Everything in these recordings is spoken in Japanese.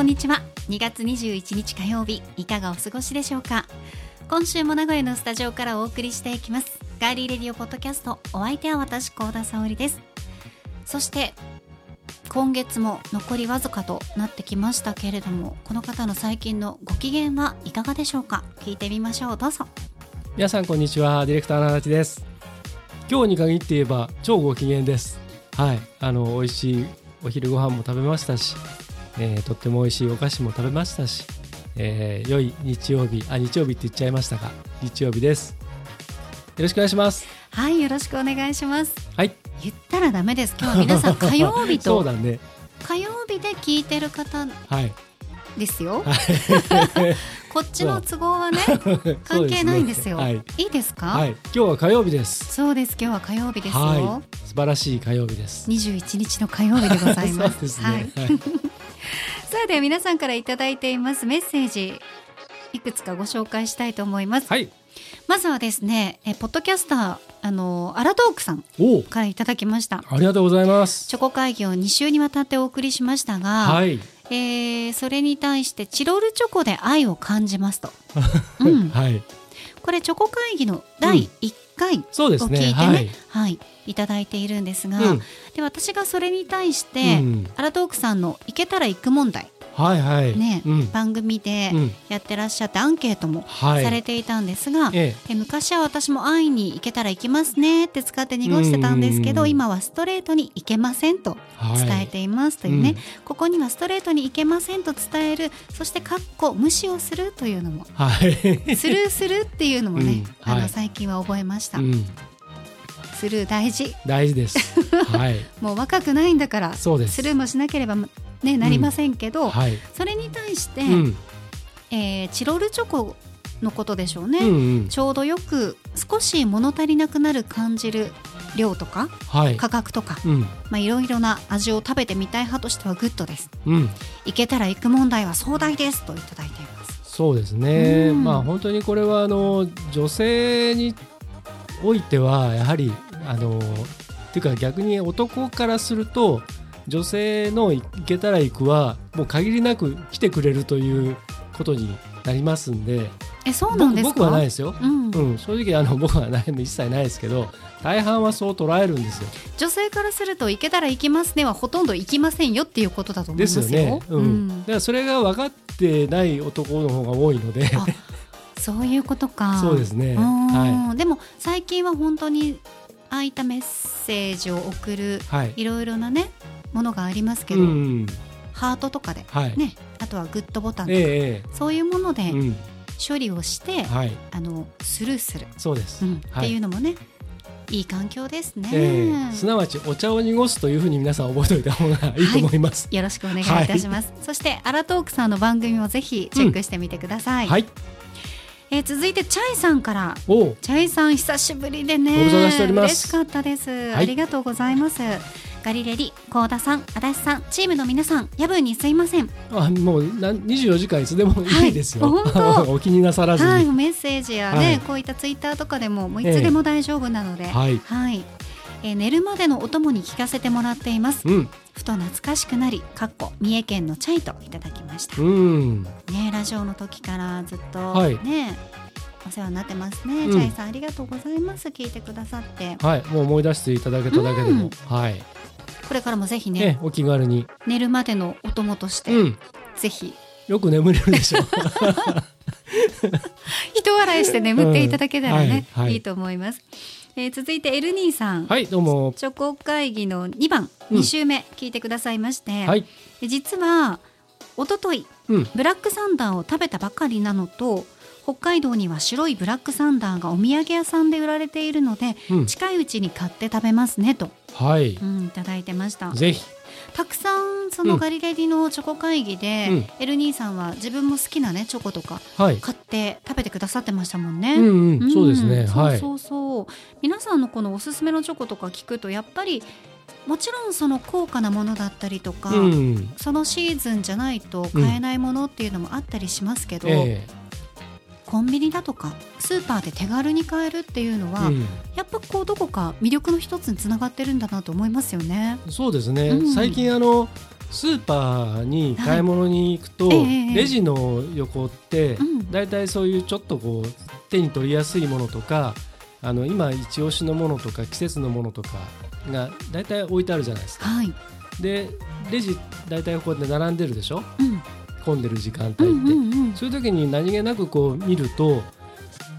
こんにちは。2月21日火曜日いかがお過ごしでしょうか？今週も名古屋のスタジオからお送りしていきます。ガーリーレディオポッドキャストお相手は私高田沙織です。そして今月も残りわずかとなってきましたけれどもこの方の最近のご機嫌はいかがでしょうか？聞いてみましょう。どうぞ。皆さんこんにちは。ディレクターの足立です。今日に限って言えば超ご機嫌です。はい。あの美味しいお昼ご飯も食べましたし、えーとっても美味しいお菓子も食べましたし、えー良い日曜日あ日曜日って言っちゃいましたが日曜日です。よろしくお願いします。はいよろしくお願いします。はい。言ったらダメです。今日は皆さん 火曜日そうとだね。火曜日で聞いてる方はい。ですよ。こっちの都合はね関係ないんですよ。はい、いいですか、はい、今日は火曜日です。そうです。今日は火曜日ですよ、はい。素晴らしい火曜日です。21日の火曜日でございます ね、はい、はいさあでは皆さんからいただいていますメッセージいくつかご紹介したいと思います、はい、まずはですねえポッドキャスターあのアラトークさんからいただきました。ありがとうございます。チョコ会議を2週にわたってお送りしましたが、はい、えーそれに対してチロルチョコで愛を感じますと、うん、はい。これチョコ会議の第1回そうですね。を聞いてね、はい。はい、いただいているんですが、うん。で私がそれに対して、うん。アラトークさんの「行けたら行く問題はいはい。ね」うん。番組でうんやってらっしゃってアンケートもはい。されていたんですが、ええ。昔は私も会いに行けたら行きますねって使って濁してたんですけどうん。今はストレートに行けませんとはい。伝えていますというね、うん。ここにはストレートに行けませんと伝えるそしてかっこ無視をするというのもはい、スルーするっていうのもね、うん。あのはい最近は覚えました、うん、スルー大事。大事です。はい、もう若くないんだからそうです。スルーもしなければねなりませんけど、はい、それに対して、うん、えーチロルチョコのことでしょうね、うん、うん、ちょうどよく少し物足りなくなる感じる量とかはい、価格とか、うん、まあ、いろいろな味を食べてみたい派としてはグッドです。うん、行けたら行く問題は壮大ですといただいています。そうですね。うん。まあ本当にこれはあの女性においてはやはりあのっていうか逆に男からすると女性の行けたら行くはもう限りなく来てくれるということになりますんで、えそうなんですか？僕僕はないですよ。うんうん、正直あの 僕はないの一切ないですけど大半はそう捉えるんですよ。女性からすると行けたら行きますねはほとんど行きませんよっていうことだと思いでますすよよね。うんだからそれが分かってない男の方が多いので、あそういうことか そうですね。うんはでも最近は本当にああいったメッセージを送るい。はい。いろいろなねものがありますけど、うん。ハートとかではい。ねあとはグッドボタンとか、ええそういうもので。処理をして、はい。あのスルーする、そうです。うん。はい。っていうのもねいい環境ですね、ええ。すなわちお茶を濁すというふうに皆さん覚えておいた方がいいと思います。よろしくお願いいたします、そしてアラトークさんの番組もぜひチェックしてみてください、はい。えー続いてチャイさんから。チャイさん久しぶりでね。嬉しかったです、ありがとうございますガリレリ、コウダさん、足立さん、チームの皆さん、夜分にすいません。あもうなん24時間いつでもいいですよ。はい お気になさらずに。はい、メッセージやね、はいこういったツイッターとかでも、もういつでも大丈夫なので、はい。はい、えー寝るまでのお供に聞かせてもらっています。うん。ふと懐かしくなり、かっこ三重県のチャイといただきました。うん。ね、ラジオの時からずっとはいね、お世話になってますね。うんチャイさんありがとうございます。聞いてくださって、はい。もう思い出していただけただけでも、はい。これからもぜひね、ね、お気軽に。寝るまでのお供として、うん。ぜひよく眠れるでしょう。人笑いして眠っていただけたらね、うんはいはいと思います。えー続いてエルニーさん、はい、どうも。チョコ会議の2番、うん2週目聞いてくださいまして、はい。で実は一昨日うん。ブラックサンダーを食べたばかりなのと北海道には白いブラックサンダーがお土産屋さんで売られているので、うん近いうちに買って食べますねと、はい。うん、いただいてましたぜひ。たくさんそのガリレディのチョコ会議で、うんエルニーさんは自分も好きなねチョコとかはい。買って食べてくださってましたもんね。うんうん、そうですね。んはい。そうそうそう皆さんのこのおすすめのチョコとか聞くとやっぱりもちろんその高価なものだったりとか、うん。そのシーズンじゃないと買えないものっていうのもあったりしますけど、えコンビニだとかスーパーで手軽に買えるっていうのは、うんやっぱこうどこか魅力の一つにつながってるんだなと思いますよね。そうですね、うん。最近あのスーパーに買い物に行くと、はいええレジの横って、うん。だいたいそういうちょっとこう手に取りやすいものとかあの今一押しのものとか季節のものとかがだいたい置いてあるじゃないですか。はい、でレジだいたいこうやって並んでるでしょ？うん、混んでる時間帯って、そういう時に何気なくこう見ると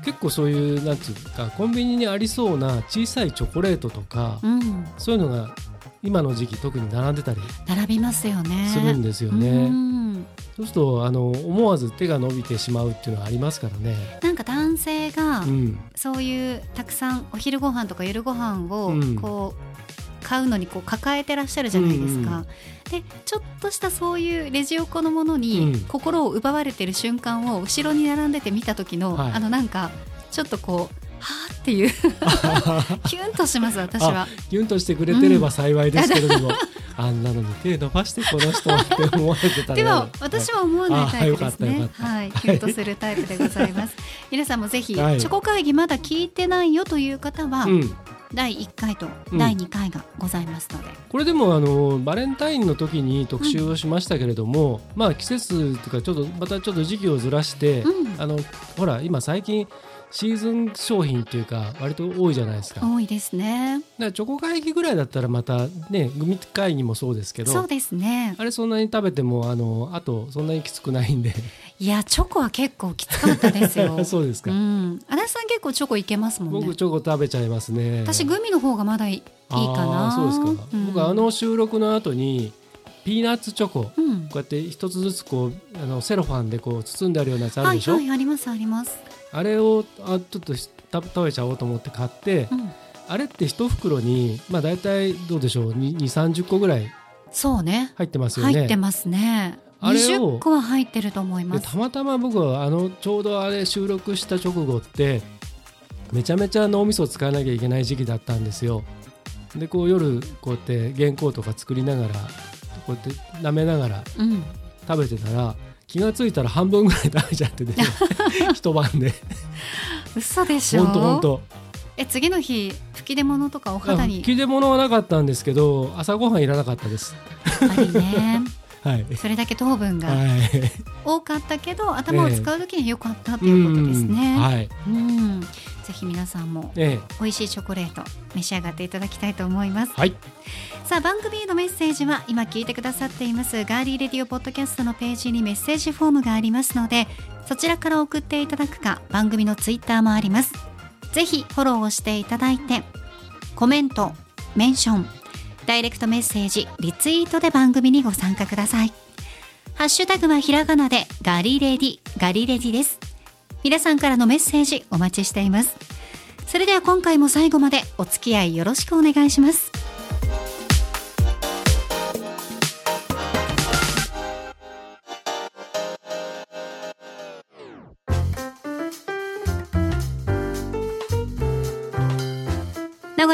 結構そういうなんつうかコンビニにありそうな小さいチョコレートとか、うん、そういうのが今の時期特に並んでたり並びますよね。するんですようね。んそうするとあの思わず手が伸びてしまうっていうのはありますからね。なんか男性がうん、そういうたくさんお昼ご飯とか夜ご飯をうんこう買うのにこう抱えてらっしゃるじゃないですか。うんでちょっとしたそういうレジ横のものにうん。心を奪われてる瞬間を後ろに並んでて見た時の、はい。あのなんかちょっとこうはーっていう。キュンとします私は。ギュンとしてくれてれば幸いですけれども、あんなのに手伸ばしてこの人って思われてたらでも私は思わないタイプですね。はい、キュンとするタイプでございます。皆さんもぜひ、はい。チョコ会議まだ聞いてないよという方は、うん、第1回とうん第2回がございますので、これでもあのバレンタインの時に特集をしましたけれども、まあ季節とかちょっとまたちょっと時期をずらして、うんあのほら今最近シーズン商品っていうか割と多いじゃないですか。多いですね。らチョコ会議ぐらいだったらまたねグミ会議もそうですけどそうですね。あれそんなに食べてもあのあとそんなにきつくないんでいやチョコは結構きつかったですよ。そうですか、うん、足立さん結構チョコいけますもんね僕。チョコ食べちゃいますね私グミの方がまだいいいいかな。そうですか、ん僕あ、の収録の後にピーナッツチョコこうん、うやって一つずつこうあのセロファンでこう包んであるようなやつあるはいでしょ、はいありますあります。あれをあちょっとした食べちゃおうと思って買って、うん、あれって一袋にまあ大体どうでしょう？2 3 0個ぐらいそうね。入ってますよね入ってますね。あれを20個は入ってると思いま。ですたまたま僕はあのちょうどあれ収録した直後ってめちゃめちゃ脳みそを使わなきゃいけない時期だったんですよでこう夜こうやって原稿とか作りながらこうやって舐めながらうん。食べてたら気がついたら半分ぐらい食べちゃってて 一晩で嘘でしょ？ほんとほんとえ次の日吹き出物とかお肌に？切れ物はなかったんですけど朝ごはんいらなかったですやっぱりね。はい。それだけ糖分がはい。多かったけど、頭を使う時には良かったっていうことですね。うん。はい。うん、ぜひ皆さんもええ。美味しいチョコレート召し上がっていただきたいと思います。はい。さあ番組へのメッセージは今聞いてくださっています。ガーリーレディオポッドキャストのページにメッセージフォームがありますのでそちらから送っていただくか番組のツイッターもあります。ぜひフォローをしていただいてコメントメンションダイレクトメッセージリツイートで番組にご参加ください。ハッシュタグはひらがなでガリレディガリレディです。皆さんからのメッセージお待ちしています。それでは今回も最後までお付き合いよろしくお願いします。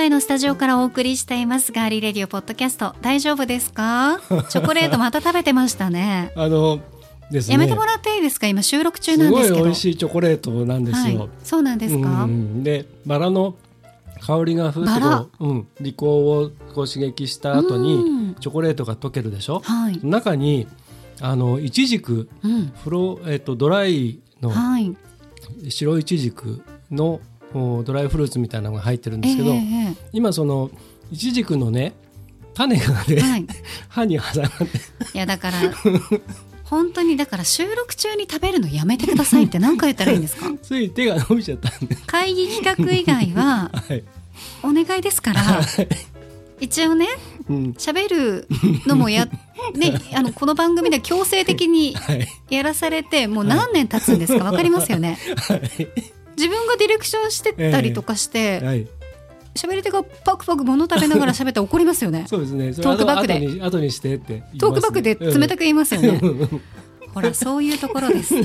名古屋のスタジオからお送りしていますガーリーレディオポッドキャスト。大丈夫ですか？チョコレートまた食べてましたね。あのね。やめてもらっていいですか？今収録中なんですけど。美味しいチョコレートなんですはい。よ、、そうなんですか、うん。でバラの香りがふっバラとこう、うん、利口をこう刺激した後うにん。チョコレートが溶けるでしょ？はい、中にあのイチジクうん、フロ、えっとドライのはい、白イチジクのおドライフルーツみたいなのが入ってるんでえすけど、え今そのイチジクのね種がね、はい、い 歯に挟まって。やだから本当にだから収録中に食べるのやめてくださいって何回言ったらいいんですか？つい手が伸びちゃったんで、会議企画以外ははい。お願いですから一応ねうん。喋るのもや ねあのこの番組で強制的にはい。やらされてもう何年経つんですか？わかりますよね自分がディレクションしてたりとかしてはい、喋り手がパクパク物食べながら 喋ったら怒りますよね。そうですね。トークバックで。後に後にしてってね。トークバックで冷たく言いますよね、う んほらそういうところです。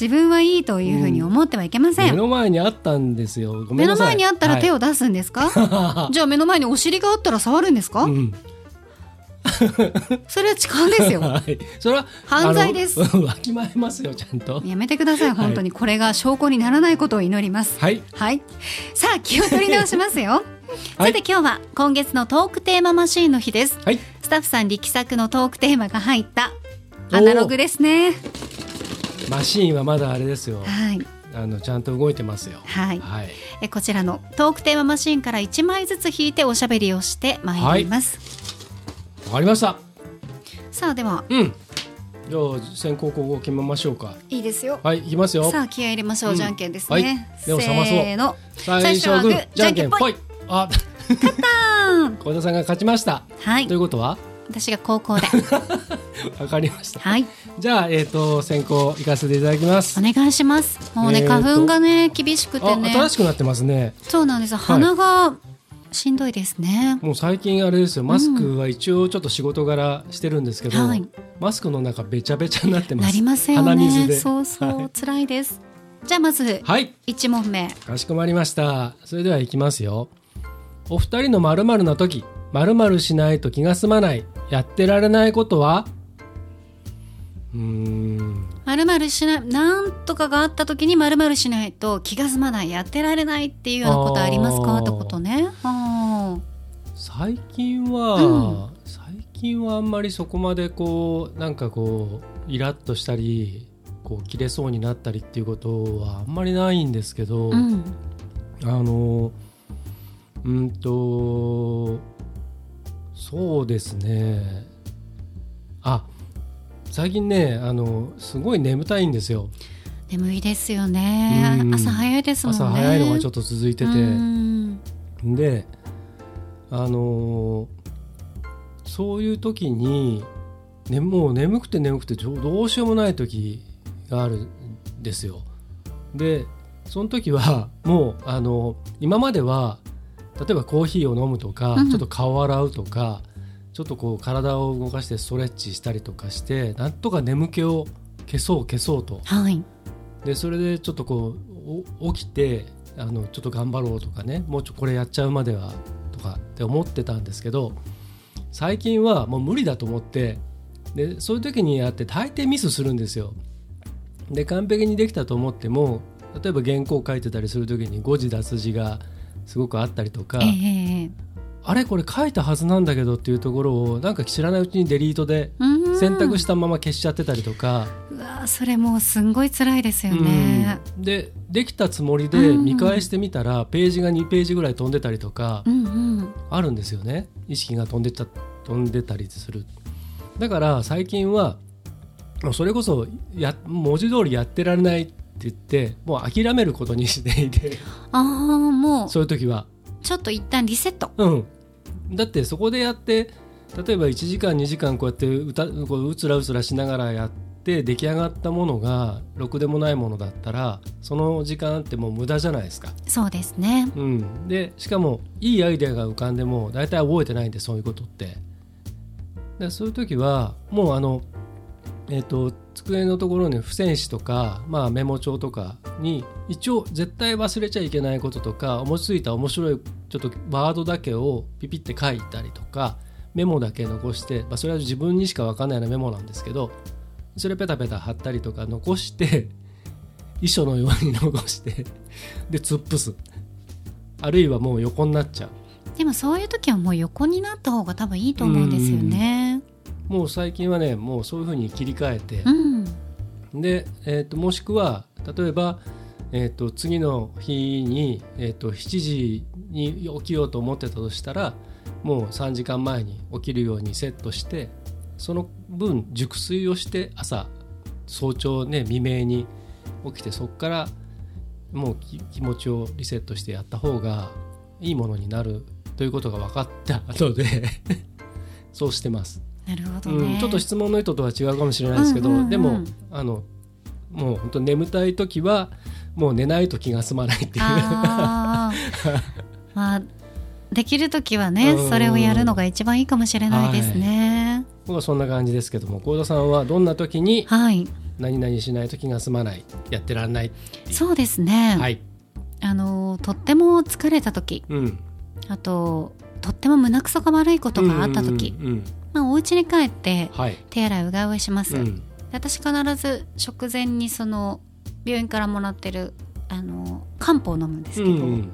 自分はいいというふうに思ってはいけません、目の前にあったんですよ。ごめ目の前にあったら手を、を出すんですか、はじゃあ目の前にお尻があったら触るんですか、いうん、それは痴漢ですよ。はい、それは犯罪です。わきまえますよちゃんと。やめてください。本当にこれが証拠にならないことを祈ります。はい。はい。さあ気を取り直しますよ。はい。さて今日は今月のトークテーママシーンの日です。はい。スタッフさん力作のトークテーマが入ったアナログですね。マシーンはまだあれですよ。はい。あのちゃんと動いてますよ。はい。はい。えこちらのトークテーママシーンから1枚ずつ引いておしゃべりをしてまいります、わかりました。さあでは。うん。じゃあ先行後攻決めましょうか。いいですよ。はいいきますよ。さあ気合い入れましょう、うん。じゃんけんですはい。ね、目を覚まそう。最初はグーじゃんけんぽぽい。あ。あー小田さんが勝ちました。はい。ということは？私が高校で。わかりました。はい。じゃあえっ、と先行行かせていただきます。お願いします。もうね、えーと。花粉がね厳しくてあね新しくなってますね。そうなんです。鼻がしんどいですね、もう最近あれですよ。マスクは一応ちょっと仕事柄してるんですけど、はい。マスクの中べちゃべちゃになってます。なりますよ鼻水ねで。そうそう、はい。辛いです。じゃあまずはい。一問目。かしこまりました。それではいきますよ。お二人の〇〇な時〇〇しないと気が済まない。やってられないことは？まるまるしないなんとかがあった時にまるまるしないと気が済まないやってられないっていうようなことありますかってことね。あ最近は、うん。最近はあんまりそこまでこうなんかこうイラッとしたりこう切れそうになったりっていうことはあんまりないんですけど、ーうん。あのうんとそうですね。あ最近ねあのすごい眠たいんですよ。眠いですよね。うん。朝早いですもんね。朝早いのがちょっっと続いてて。うん。であのそういう時に、ね、もう眠くて眠くてどどうしようもない時があるんですよ。でその時は もうあの今までは例えばコーヒーを飲むとか、うん。ちょっと顔を洗うとかちょっとこう体を動かしてストレッチしたりとかしてなんとか眠気を消そう消そうと。はい。でそれでちょっとこうお起きてあのちょっと頑張ろうとかねもうちょこれやっちゃうまではとかって思ってたんですけど最近はもう無理だと思ってでそういう時にやって大抵ミスするんですよ。で完璧にできたと思っても例えば原稿書いてたりする時に誤字脱字がすごくあったりとか、ええあれこれ書いたはずなんだけどっていうところをなんか知らないうちにデリートでうん。選択したまま消しちゃってたりとか。うわそれもうすんごい辛いですよね。うん。でできたつもりで見返してみたら、ページが2ページぐらい飛んでたりとかあるんですよね。意識が飛んでた飛んでたりする。だから最近はそれこそや文字通りやってられないって言ってもう諦めることにしていて。ああもう。そういう時はちょっと一旦リセットうんだってそこでやって例えば1時間2時間こうやって歌こううつらうつらしながらやって出来上がったものがろくでもないものだったらその時間ってもう無駄じゃないですか。そうですねうん、でしかもいいアイデアが浮かんでも大体覚えてないんでそういうことって。でそういう時はもうあの、えー、と机のところに付箋紙とか、まあ、メモ帳とかに一応絶対忘れちゃいけないこととか思いついた面白いちょっとワードだけをピピって書いたりとかメモだけ残して、まあ、それは自分にしか分かんないようなメモなんですけどそれペタペタ貼ったりとか残して遺書のように残してで突っ伏す。あるいはもう横になっちゃう。でもそういう時はもう横になった方が多分いいと思うんですよねもう最近はねもうそういうふうに切り替えてう、んで、えー、ともしくは例えば、えー、と次の日に、えー、と7時に起きようと思ってたとしたらもう3時間前に起きるようにセットしてその分熟睡をして朝早朝ね未明に起きてそこからもうき気持ちをリセットしてやった方がいいものになるということが分かったので そうしてます。なるほどうん、ねちょっと質問の意図とは違うかもしれないですけど、うんうんうん。でもあのもう本当眠たい時はもう寝ないと気が済まないっていう。まあできる時はねうん。それをやるのが一番いいかもしれないですね。僕はそんな感じですけども幸田さんはどんな時にはい、何々しないと気が済まないやってらんないそうですね、はい、あのとっても疲れた時。うん、あととっても胸くそが悪いことがあった時、うんうんまあ、お家に帰ってはい。手洗いうがいをします、うん。私必ず食前にその病院からもらってるあの漢方を飲むんですけど、うん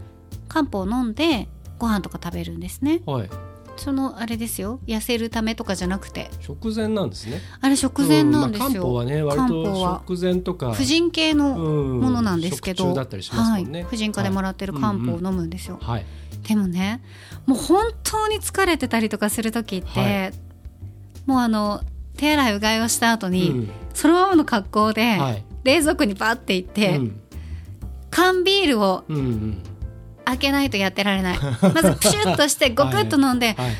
漢方を飲んでご飯とか食べるんですね。はい。そのあれですよ。痩せるためとかじゃなくて。食前なんですね。あれ食前なんですうまあ、漢よ、方はね割と食前とか婦人系のうん。ものなんですけど、食中だったりしますもんね、はい、婦人科でもらってる漢方を飲むんですよ、はい。でもねもう本当に疲れてたりとかする時って、はいもうあの手洗いうがいをした後に、うん。そのままの格好で、はい。冷蔵庫にバッて行って、うん。缶ビールをうんうん。開けないとやってられない。まずプシュッとしてゴクッと飲んで、はい。っ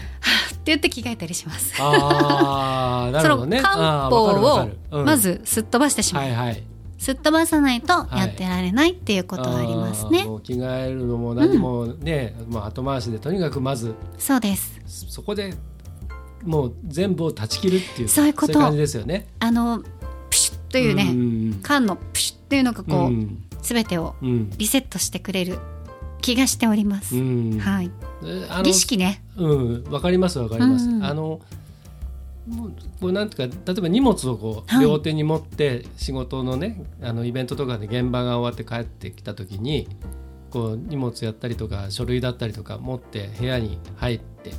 て言って着替えたりします。ああ なるほどね。その漢方をまずすっ飛ばしてしまう、はいはい。すっ飛ばさないとやってられないっていうことがありますね、着替えるのも何もね、まあ後回しでとにかくまずそうです。そそこでもう全部を断ち切るっていうそういうこと。感じですよね。あのプシュッというね、ん。缶のプシュッっていうのがこう、うん。全てをうん。リセットしてくれる気がしております、うん。はい。儀式ね。うん。わかりますわかります。うん。あのもうこうなんていうか例えば荷物をこう、はい。両手に持って仕事のねあのイベントとかで現場が終わって帰ってきた時にこう荷物やったりとか書類だったりとか持って部屋に入って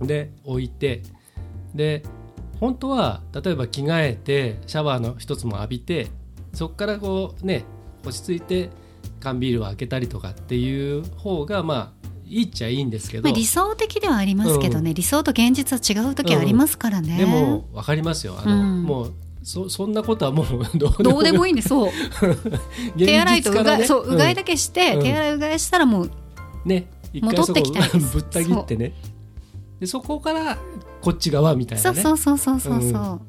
で置いて。で本当は例えば着替えてシャワーの一つも浴びてそこからこうね落ち着いて缶ビールを開けたりとかっていう方がまあいいっちゃいいんですけど、まあ、理想的ではありますけどね、理想と現実は違う時ありますからね、でも分かりますよ。あの、うん。もうそそんなことはもう どうでもいいいんです。そう。い手洗いとうがい、そううがいだけけして、うん。手洗いうがいしたらもうね戻ってきたいぶった切ってねでそこからこっち側みたいなね。そうそうそうそうそうそう、うん。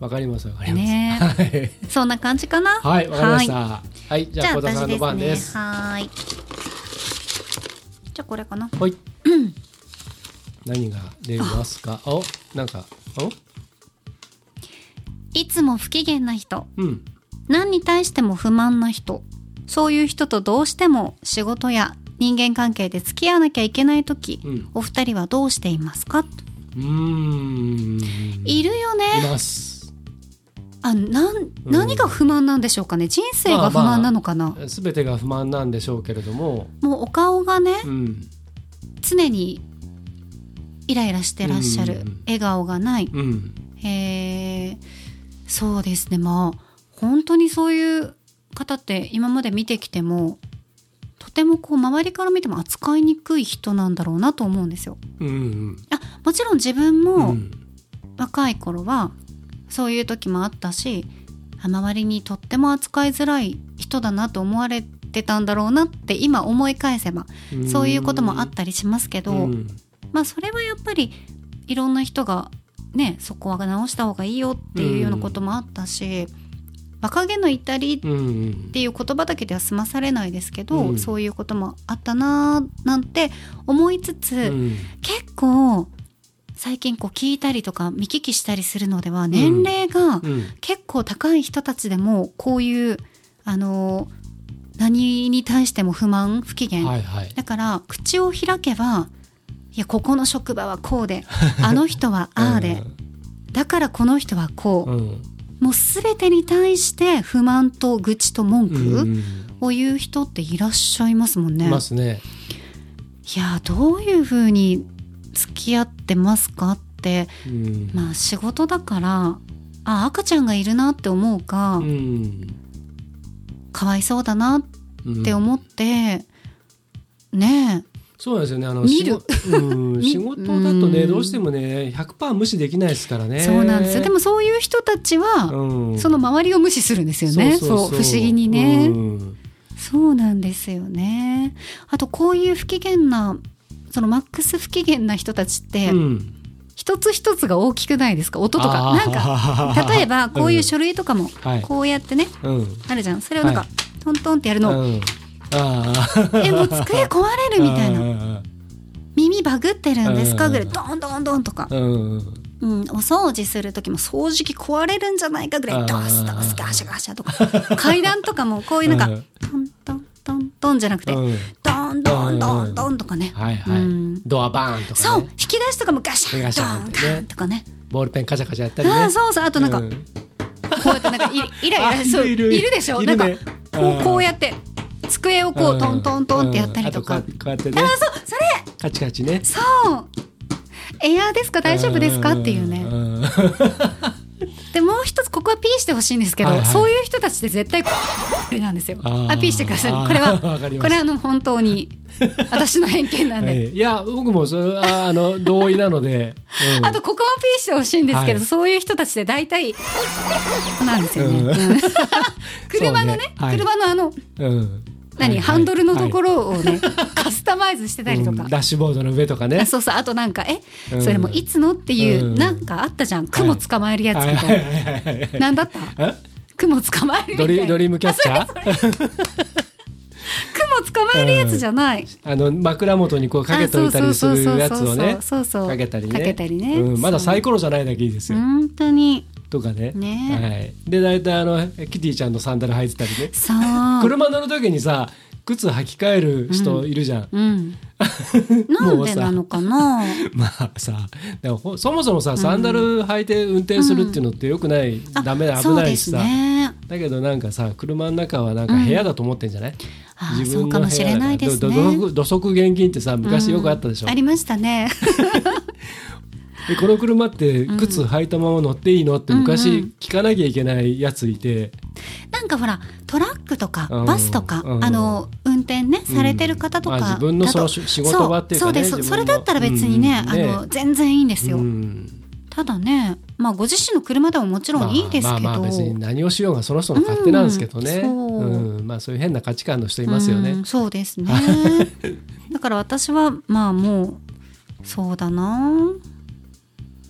わかりますわかります、ね。はい。そんな感じかな？はいわかりました。はい、じじゃあ小田さんの番です。私ね。はーい。じゃあこれかな。はい。何が出ますか？おなんかお？いつも不機嫌な人。うん。何に対しても不満な人。そういう人とどうしても仕事や人間関係で付き合わなきゃいけない時、うん。お二人はどうしていますか？うーん。いるよいねます。あなん何が不満なんでしょうかね？人生が不満なのかな、すべてが不満なんでしょうけれども。もうお顔がねうん。常にイライラしてらっしゃる、うん。笑顔がない。うん。へえそうですね。まあ本当にそういう方って今まで見てきてもとてもこう周りから見ても扱いにくい人なんだろうなと思うんですよ。うんうんあもちろん自分うもん。若い頃はそういう時もあったしあ周りにとっても扱いづらい人だなと思われてたんだろうなって今思い返せばそういうこともあったりしますけど、うん。まあそれはやっぱりいろんな人がねそこは直した方がいいよっていうようなこともあったし、若気の至りっうんうん。ていう言葉だけでは済まされないですけど、うん。そういうこともあったなーなんて思いつつ、うん。結構最近こう聞いたりとか見聞きしたりするのでは年齢がうん。結構高い人たちでもこういうあの何に対しても不満不機嫌、はいはい。だから口を開けばいやここの職場はこうであの人はああで、だからこの人はこう、うんうんもう全てに対して不満と愚痴と文うん句を言う人っていらっしゃいますもんね。いますね。いやどういうふうに付き合ってますかって。うん。まあ仕事だからあ赤ちゃんがいるなって思うか、うん。かわいそうだなっうんて思って、ねそうなんですよね。あの 見る。仕事うん見仕事だとねうん。どうしてもね100%無視できないですからえ、ね。そうなんですよ。でもそういう人たちは、うん。その周りを無視するんですよね。そう不思議にね、うん。そうなんですよね。あとこういう不機嫌なそのマックス不機嫌な人たちって、うん。一つ一つが大きくないですか？音とか。なんか 例えばこういう書類とかもはい。こうやってね、うん。あるじゃん。それをなんか、はトントンってやるの、うえもう机壊れるみたいな。な耳バグってるんですか？うんぐらいドンドンドンとか、うんうん、お掃除する時も掃除機壊れるんじゃないかぐらいドスドスガシャガシャとか。階段とかもこういうなんかうん。トントントントンじゃなくてうん。ドンドンドンドンとかね、はいはい、うん。ドアバーンとかそう。ね引き出しとかもガシャンガシドンガンとかね。ボールペンカチャカチャやったりね。あーそうそう。あとなんか、うん。こうやってなんかイイライあラそういる。いるでしょ？いなんかこうこうやって机をこうトントントンってやったりとか、うん。あこうやってね。あそうそれ。カチカチね。そう。エアーですか大丈夫ですか？っていうね。ん。でもう一つここはピーしてほしいんですけど、はいはい。そういう人たちって絶対なんですよ。あピーしてください。これは これはあの本当に 私の偏見なんで、はい。いや僕もそれはあの同意なので、うん。あとここもピーしてほしいんですけど、はい。そういう人たちって大体なんですよね、うん。うん。車のねねはい。車のあのうん。何、はい。ハンドルのところろをね、カスタマイズしてたりとか、ダッシュボードの上とかね。あそうそう。あとなんかえ、うん。それもいつのっていう、うん。なんかあったじゃん。雲捕まえるやつみたいな、はい。はい。はい。はい。なんだった？え？雲捕まえるみたいな。ドリドリームキャッチャー？雲 捕まえるやつじゃない、あの枕元にこうかけといたりするやつをねそうそうかけたりね。かけたりね。うん、まだサイココロじゃないだけいいですよ、本当に。とかね。ね。はい、で大体あのキティちゃんのサンダル履いてたりね。そう。車乗る時にさ靴履き替える人いるじゃん、うん。なんでなのかな。まあさでもほそもそもさサンダル履いて運転するっていうのってよくない、あダメだ危ないしさ、ね。だけどなんかさ車の中はなんか部屋だと思ってんじゃない、あーそうかもしれないです土足厳禁ってさ昔よくあったでしょ、ありましたね。でこの車って靴履いたまま乗っていいのってうんう昔ん。聞かなきゃいけないやついて、なんかほらトラックとかうん。バスとか、うん。あの運転ねされてる方とかまあ自分のその仕事場っていうかねそうそうです。自分の。それだったら別にね,、うん。ねあの全然いいんですよ、うんただねまあご自身の車でももちろんいいですけど、まあ、まあまあ別に何をしようがその人の勝手なんですけどね、うんそう。うんまあ、そういう変な価値観の人いますよね。うんそうですね。だから私はまあもうそうだな。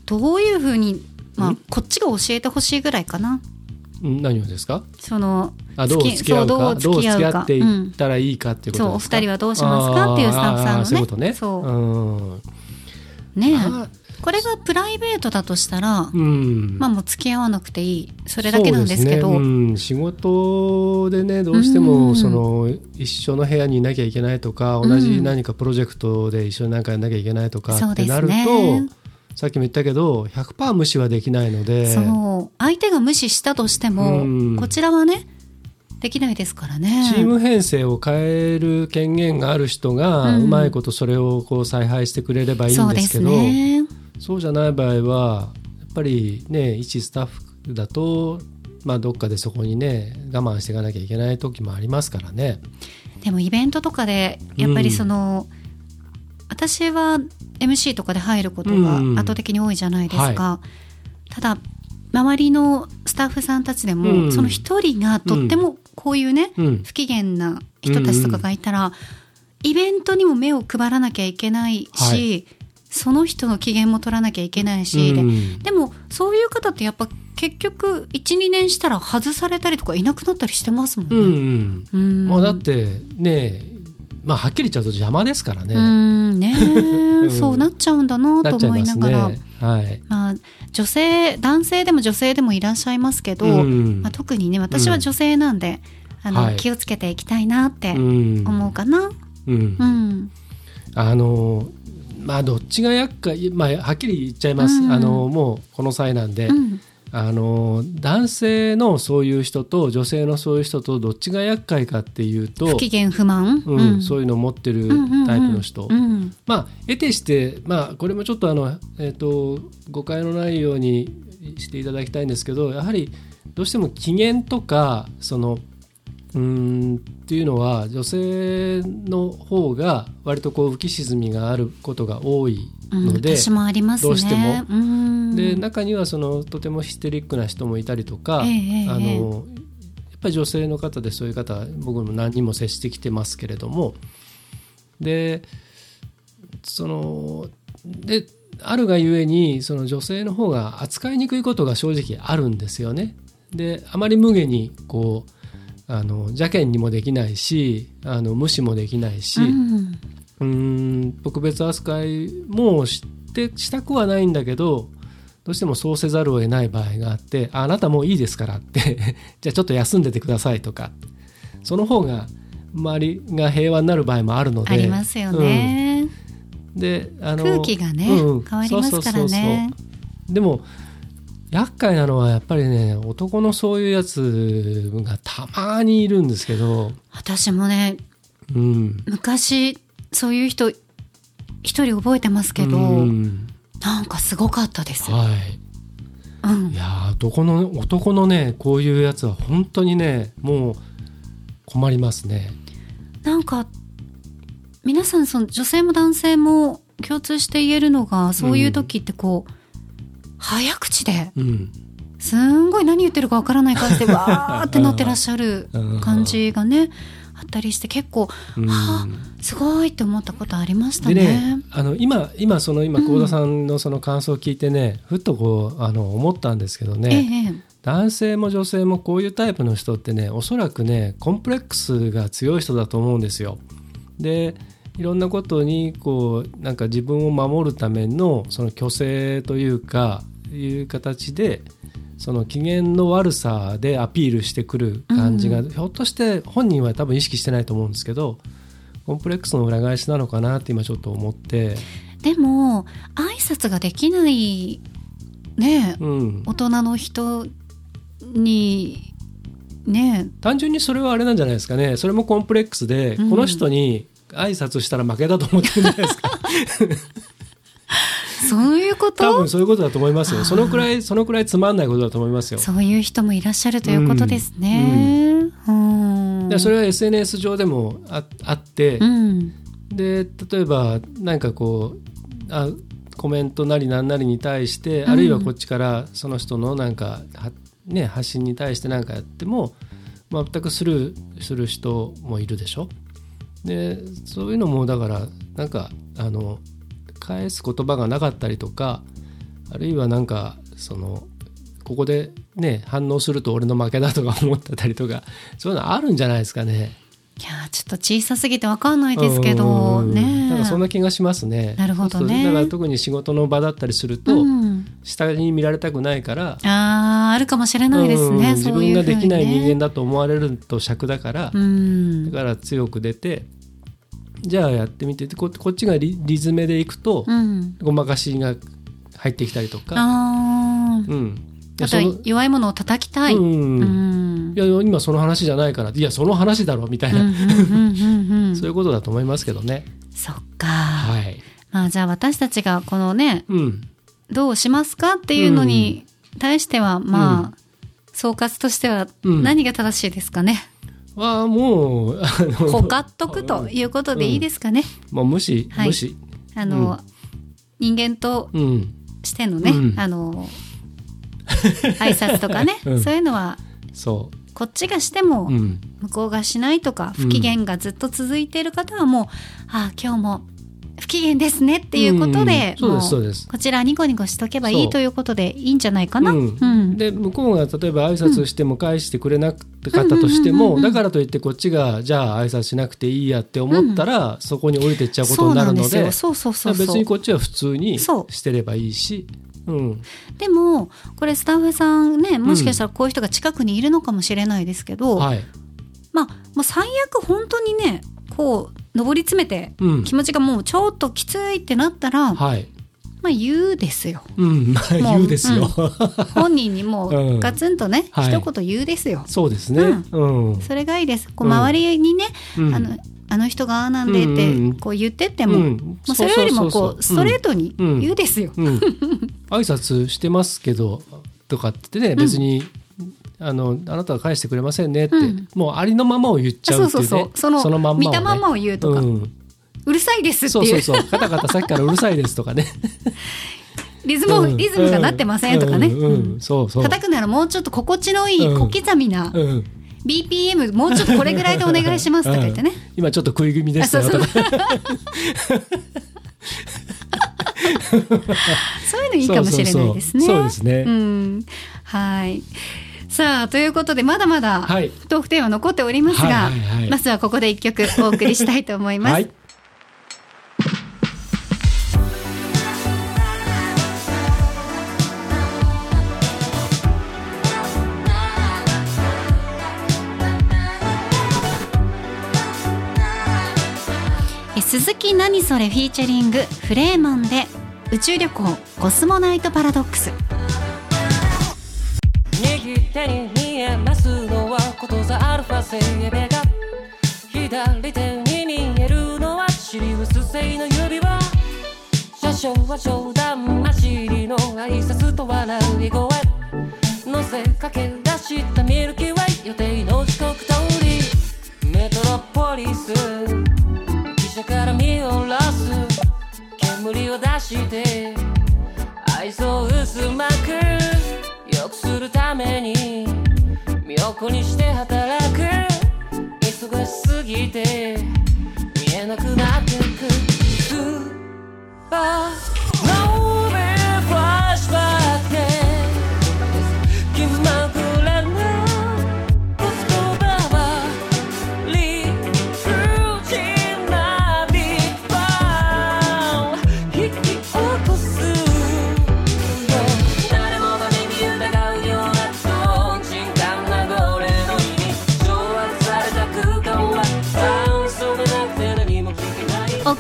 どういうふうにまあん？こっちが教えてほしいぐらいかな。うん何をですか？そのあどう付き合うか？どう付き合か？っていったらいいかっていうことですか、そうお二人はどうしますか？っていうスタッフさんのね。そういうことね。そう。うん。ねあこれがプライベートだとしたら、うん。まあもう付き合わなくていい。それだけなんですけど。そうですね。うん、仕事でねどうしてうん。もその一緒の部屋にいなきゃいけないとかうん。同じ何かプロジェクトで一緒に何かやんなきゃいけないとかそうですってなると、ねさっきも言ったけど100%無視はできないので。そう。相手が無視したとしても、うん。こちらはねできないですからねチーム編成を変える権限がある人がうんうまいことそれをこう采配してくれればいいんそうですですけど、ねそうじゃない場合はやっぱりね一スタッフだと、まあ、どっかでそこにね我慢していかなきゃいけない時もありますからね。でもイベントとかでやっぱりその、私は MC とかで入ることがうん圧倒的に多いじゃないですか、ただ周りのスタッフさんたちでも、うん。その一人がとってもこういうね、うん。不機嫌な人たちとかがいたら、イベントにも目を配らなきゃいけないし、はその人の機嫌も取らなきゃいけないし、でうん。でもそういう方ってやっぱ結局12年したら外されたりとかいなくなったりしてますもんね。うんうん。うん。まあ、だってねまあはっきり言っちゃうと邪魔ですからね。うんねえ、ん。そうなっちゃうんだなと思いながら、ね。はい。まあ、女性男性でも女性でもいらっしゃいますけど、うん。まあ、特にね私は女性なんで、あのはい。気をつけていきたいなってうん。思うかな。うん。うん。あのまあどっちが厄介まあはっきり言っちゃいます、うん。あのもうこの際なんで、うん。あの男性のそういう人と女性のそういう人とどっちが厄介かっていうと不機嫌不満、うんそういうのを持ってるタイプの人、うん。うんまあ得てして、まあ、これもちょっとあの、えー、と誤解のないようにしていただきたいんですけどやはりどうしても機嫌とかそのうーんっていうのは女性の方が割とこう浮き沈みがあることが多いうんので、私もありますね。どうしてもうんで中にはそのとてもヒステリックな人もいたりとか、ええええあのやっぱり女性の方でそういう方僕も何人も接してきてますけれどもでそのであるがゆえにその女性の方が扱いにくいことが正直あるんですよね。であまり無下にこうあの邪険にもできないしあの無視もできないし、うん。ん特別扱いもしてしたくはないんだけどどうしてもそうせざるを得ない場合があってああなたもういいですからって じゃあちょっと休んでてくださいとかその方が周りが平和になる場合もあるのでありますよね、うん、であの空気がね、うん、変わりますからね。でも厄介なのはやっぱりね男のそういうやつがたまにいるんですけど私もね、うん、昔そういう人一人覚えてますけど、うん、なんかすごかったです。はい。うん、いや男の男のねこういうやつは本当にねもう困りますね。なんか皆さんその女性も男性も共通して言えるのがそういう時ってこう、うん、早口で、うん、すんごい何言ってるかわからない感じで わーってなってらっしゃる感じがねあったりして結構、うん、はあすごいって思ったことありましたね。ねあの今今その今幸田さんのその感想を聞いてね、うん、ふっとこうあの思ったんですけどね、ええ、男性も女性もこういうタイプの人ってねおそらくねコンプレックスが強い人だと思うんですよ。でいろんなことにこうなんか自分を守るためのその虚勢というかいう形でその機嫌の悪さでアピールしてくる感じが、うん、ひょっとして本人は多分意識してないと思うんですけどコンプレックスの裏返しなのかなって今ちょっと思って。でも挨拶ができないね、うん、大人の人にね。単純にそれはあれなんじゃないですかね。それもコンプレックスで、うん、この人に挨拶したら負けだと思ってるんじゃないですか そういうこと？多分そういうことだと思いますよ。そのくらいそのくらいつまんないことだと思いますよ。そういう人もいらっしゃるということですね、うん、うん、それは SNS 上でもああって、うん、で例えば何かこうあコメントなり何なりに対して、あるいはこっちからその人のなんかね、発信に対して何かやっても全くスルーする人もいるでしょ。でそういうのもだからなんかあの返す言葉がなかったりとかあるいはなんかそのここでね反応すると俺の負けだとか思ってたりとかそういうのあるんじゃないですかね。いやちょっと小さすぎて分かんないですけどねなんかそんな気がしますね。なるほどね。だから特に仕事の場だったりすると、うん、下に見られたくないからああるかもしれないですね、自分ができない人間だと思われると尺だから、うん、だから強く出てじゃあやってみてここっちがリリズムでいくと、うん、ごまかしが入ってきたりとか。あうん、あとは弱いものを叩きたい。うん、いや今その話じゃないからいやその話だろみたいな。そういうことだと思いますけどね。そっか、はい、まあじゃあ私たちがこのね、うん、どうしますかっていうのに対しては、まあ、総括としては何が正しいですかね。はもうほかっとくということでいいですかね。うん、もう無視、はい、無視。あの、うん、人間としてのね、うん、あの挨拶とかね、そういうのはそう。こっちがしても向こうがしないとか、不機嫌がずっと続いている方はもう、ああ今日も不機嫌ですねっていうことで、うん。うん、そうです。こちらニコニコしとけばいいということでいいんじゃないかな？で向こうが例えば挨拶しても返してくれなかったとしても、だからといってこっちがじゃあ挨拶しなくていいやって思ったら、そこに降りてっちゃうことになるのでそうそうそう別にこっちは普通にしてればいいし。う。ん、でもこれスタッフさんねもしかしたらこういう人が近くにいるのかもしれないですけど、はい、まあもう最悪本当にねこう上り詰めて、気持ちがもうちょっときついってなったら、はい、まあ言うですよ。うん、まあ言うですよ。うん、本人にもうガツンとね、うん、一言言うですよ。そうですね。うん。それがいいです。こう周りにね、あのあの人がああなんでってこう言ってっても、うん、まあそれよりもこうストレートに言うですよ。挨拶してますけどとかってね別にあのあなたは返してくれませんねって、うん、もうありのままを言っちゃうっていう、ね、そうそうそのそのまんま、ね、見たままを言うとか、うん、うるさいですっていう。そうそうそう。カタカタさっきからうるさいですとかね。リズム、うん、リズムがなってませんとかね、うん。そうそう。叩くならもうちょっと心地のいい小刻みな、うん。BPM もうちょっとこれぐらいでお願いしますとか言ってね、今ちょっと食い気味ですよとかそう。いうのいいかもしれないですね。そうですね。うん、はい。さあということでまだまだトークテーマ残っておりますが、まずはここで一曲お送りしたいと思います。はい。木何それフィーチャリングフレーマンで宇宙旅行コスモナイトパラドックス。右手に見えますのはこと座アルファ星ベガ。左手に見えるのはシリウス製の指輪。車掌は冗談交じりの挨拶と笑い声乗せかけ出したミルキーウェイ予定の時刻通り。メトロポリス汽車から見下ろす。煙を出して。愛想薄まく。良くするために身を粉にして働く。忙しすぎて見えなくなってく。スーパー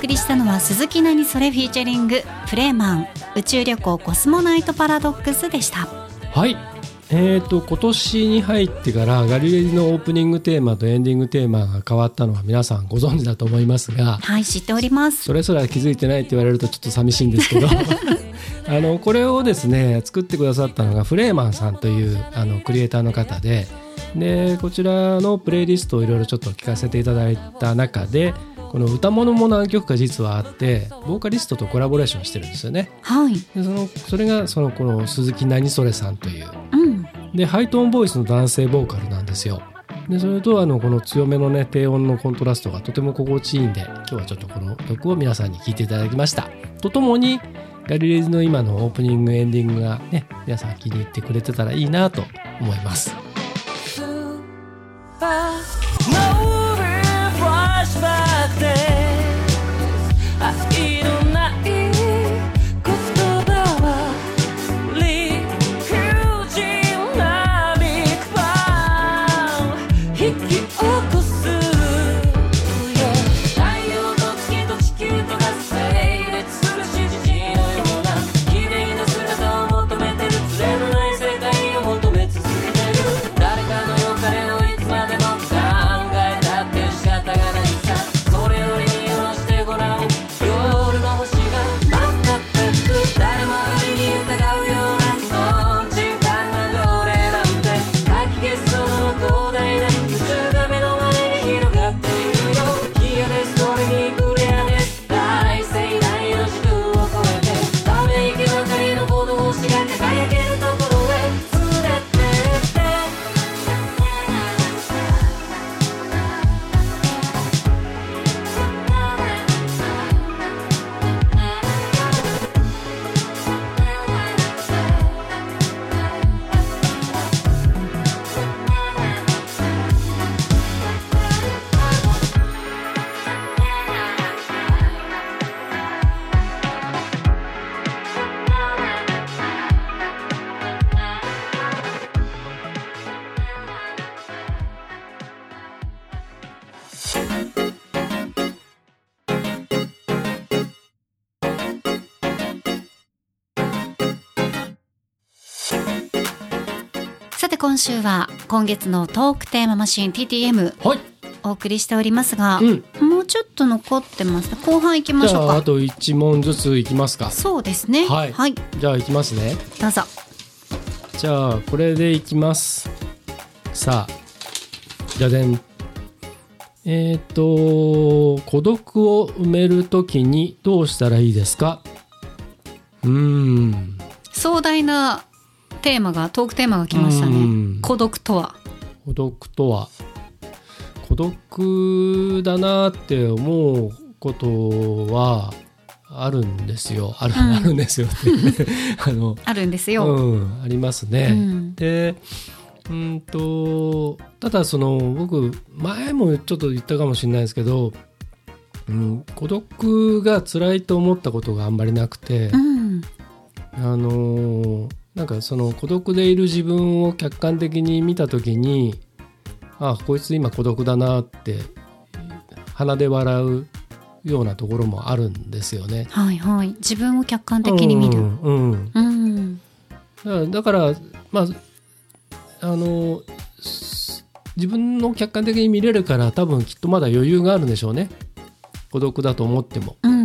送りしたのは鈴木何それフィーチャリングフレーマン宇宙旅行コスモナイトパラドックスでした。はい。えー、と今年に入ってからガリレディのオープニングテーマとエンディングテーマが変わったのは皆さんご存知だと思いますがはい知っております。それすら気づいてないって言われるとちょっと寂しいんですけど あのこれをですね作ってくださったのがフレーマンさんというあのクリエイターの方ででこちらのプレイリストをいろいろちょっと聞かせていただいた中でこの歌物も何曲か実はあってボーカリストとコラボレーションしてるんですよね。はいでそのそれがそのこの鈴木何それさんといううんでハイトーンボイスの男性ボーカルなんですよ。でそれとあのこの強めのね低音のコントラストがとても心地いいんで今日はちょっとこの曲を皆さんに聴いていただきました。とともにガリレーズの今のオープニングエンディングがね皆さん気に入ってくれてたらいいなと思います。今週は今月のトークテーママシン TTM はい、お送りしておりますが、うん、もうちょっと残ってます。後半行きましょうか。じゃああと1問ずついきますか。そうですね。はい。はい、じゃあいきますね。どうぞ。じゃあこれでいきます。さあ。じゃでん。えっ、と孤独を埋めるときにどうしたらいいですか？うーん。壮大なテーマがトークテーマが来ましたうんね孤独とは。孤独とは。孤独だなって思うことはあるんですよ。ある,、うん。あるんですよってね。あのあるんですよ、うん、ありますね。うん。でうんとただその僕前もちょっと言ったかもしれないですけど、うん、孤独が辛いと思ったことがあんまりなくて、うん。あのーなんかその孤独でいる自分を客観的に見た時にあこいつ今孤独だなって鼻で笑うようなところもあるんですよね。はいはい。自分を客観的に見る。うんうんうん。だからだからまああのす自分の客観的に見れるから多分きっとまだ余裕があるんでしょうね。孤独だと思っても。うん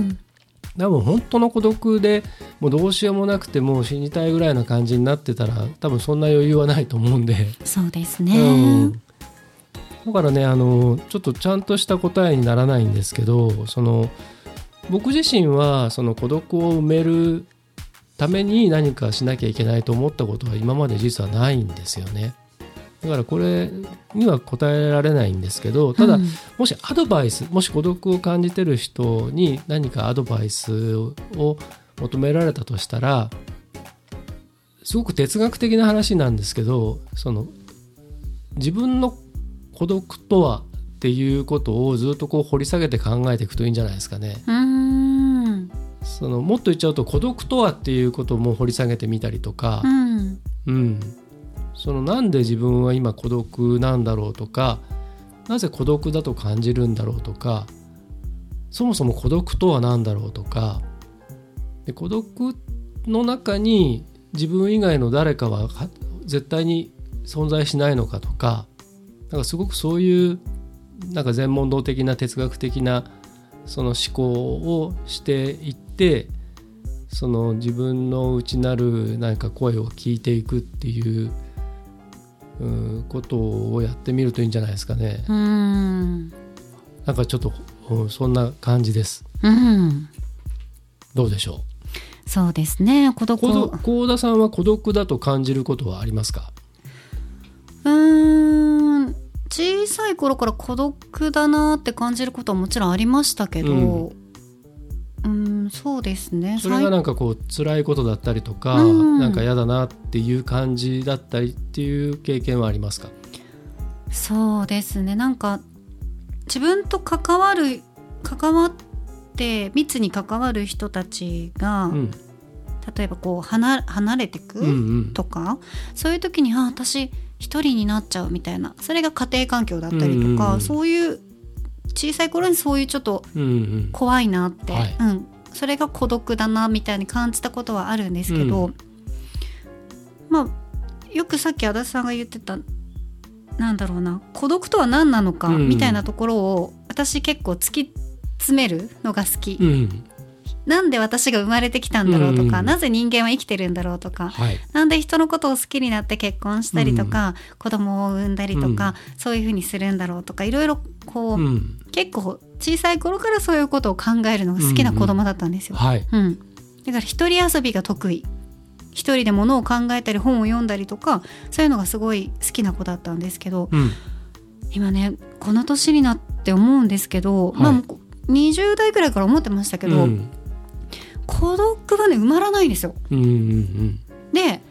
多分本当の孤独でもうどうしようもなくてもう死にたいぐらいな感じになってたら多分そんな余裕はないと思うんで、そうですうねん、だからねあのちょっとちゃんとした答えにならないんですけどその僕自身はその孤独を埋めるために何かしなきゃいけないと思ったことは今まで実はないんですよね。だからこれには答えられないんですけどただ、うん。もしアドバイスもし孤独を感じてる人に何かアドバイスを求められたとしたらすごく哲学的な話なんですけどその自分の孤独とはっていうことをずっとこう掘り下げて考えていくといいんじゃないですかね。そのもっと言っちゃうと孤独とはっていうことも掘り下げてみたりとか。う、ん。うん、そのなんで自分は今孤独なんだろうとかなぜ孤独だと感じるんだろうとかそもそも孤独とは何だろうとかで孤独の中に自分以外の誰かは絶対に存在しないのかとかなんかすごくそういうなんか全問答的な哲学的なその思考をしていってその自分の内なる何か声を聞いていくっていうことをやってみるといいんじゃないですかね。うーんなんかちょっと、うんそんな感じです。うんどうでしょそうですね孤独う。こう幸田さんは孤独だと感じることはありますか？うーん小さい頃から孤独だなって感じることはもちろんありましたけどうんそうですね。それがなんかこう辛いことだったりとか、うん。なんか嫌だなっていう感じだったりっていう経験はありますか？そうですね。なんか自分と関わる関わって密に関わる人たちが、うん、例えばこう離離れてく、うん、うん。とかそういう時にあ私一人になっちゃうみたいな。それが家庭環境だったりとか、うんうん。そういう小さい頃にそういうちょっとうん、うん。怖いなって、はい。うん、それが孤独だなみたいに感じたことはあるんですけど、うまあよくさっき足立さんが言ってたなんだろうな孤独とは何なのかうん。みたいなところを私結構突き詰めるのが好き、うん、なんで私が生まれてきたんだろうとか、うんなぜ人間は生きてるんだろうとかはい。なんで人のことを好きになって結婚したりとか、子供を産んだりとか、そういうふうにするんだろうとかいろいろこう、うん、結構小さい頃からそういうことを考えるのが好きな子供だったんですよ。だから一人遊びが得意。一人で物を考えたり本を読んだりとかそういうのがすごい好きな子だったんですけどうん、今ねこの年になって思うんですけど、はい。まあ20代くらいから思ってましたけど、うん、孤独はね埋まらないんですよ。うん、うん、で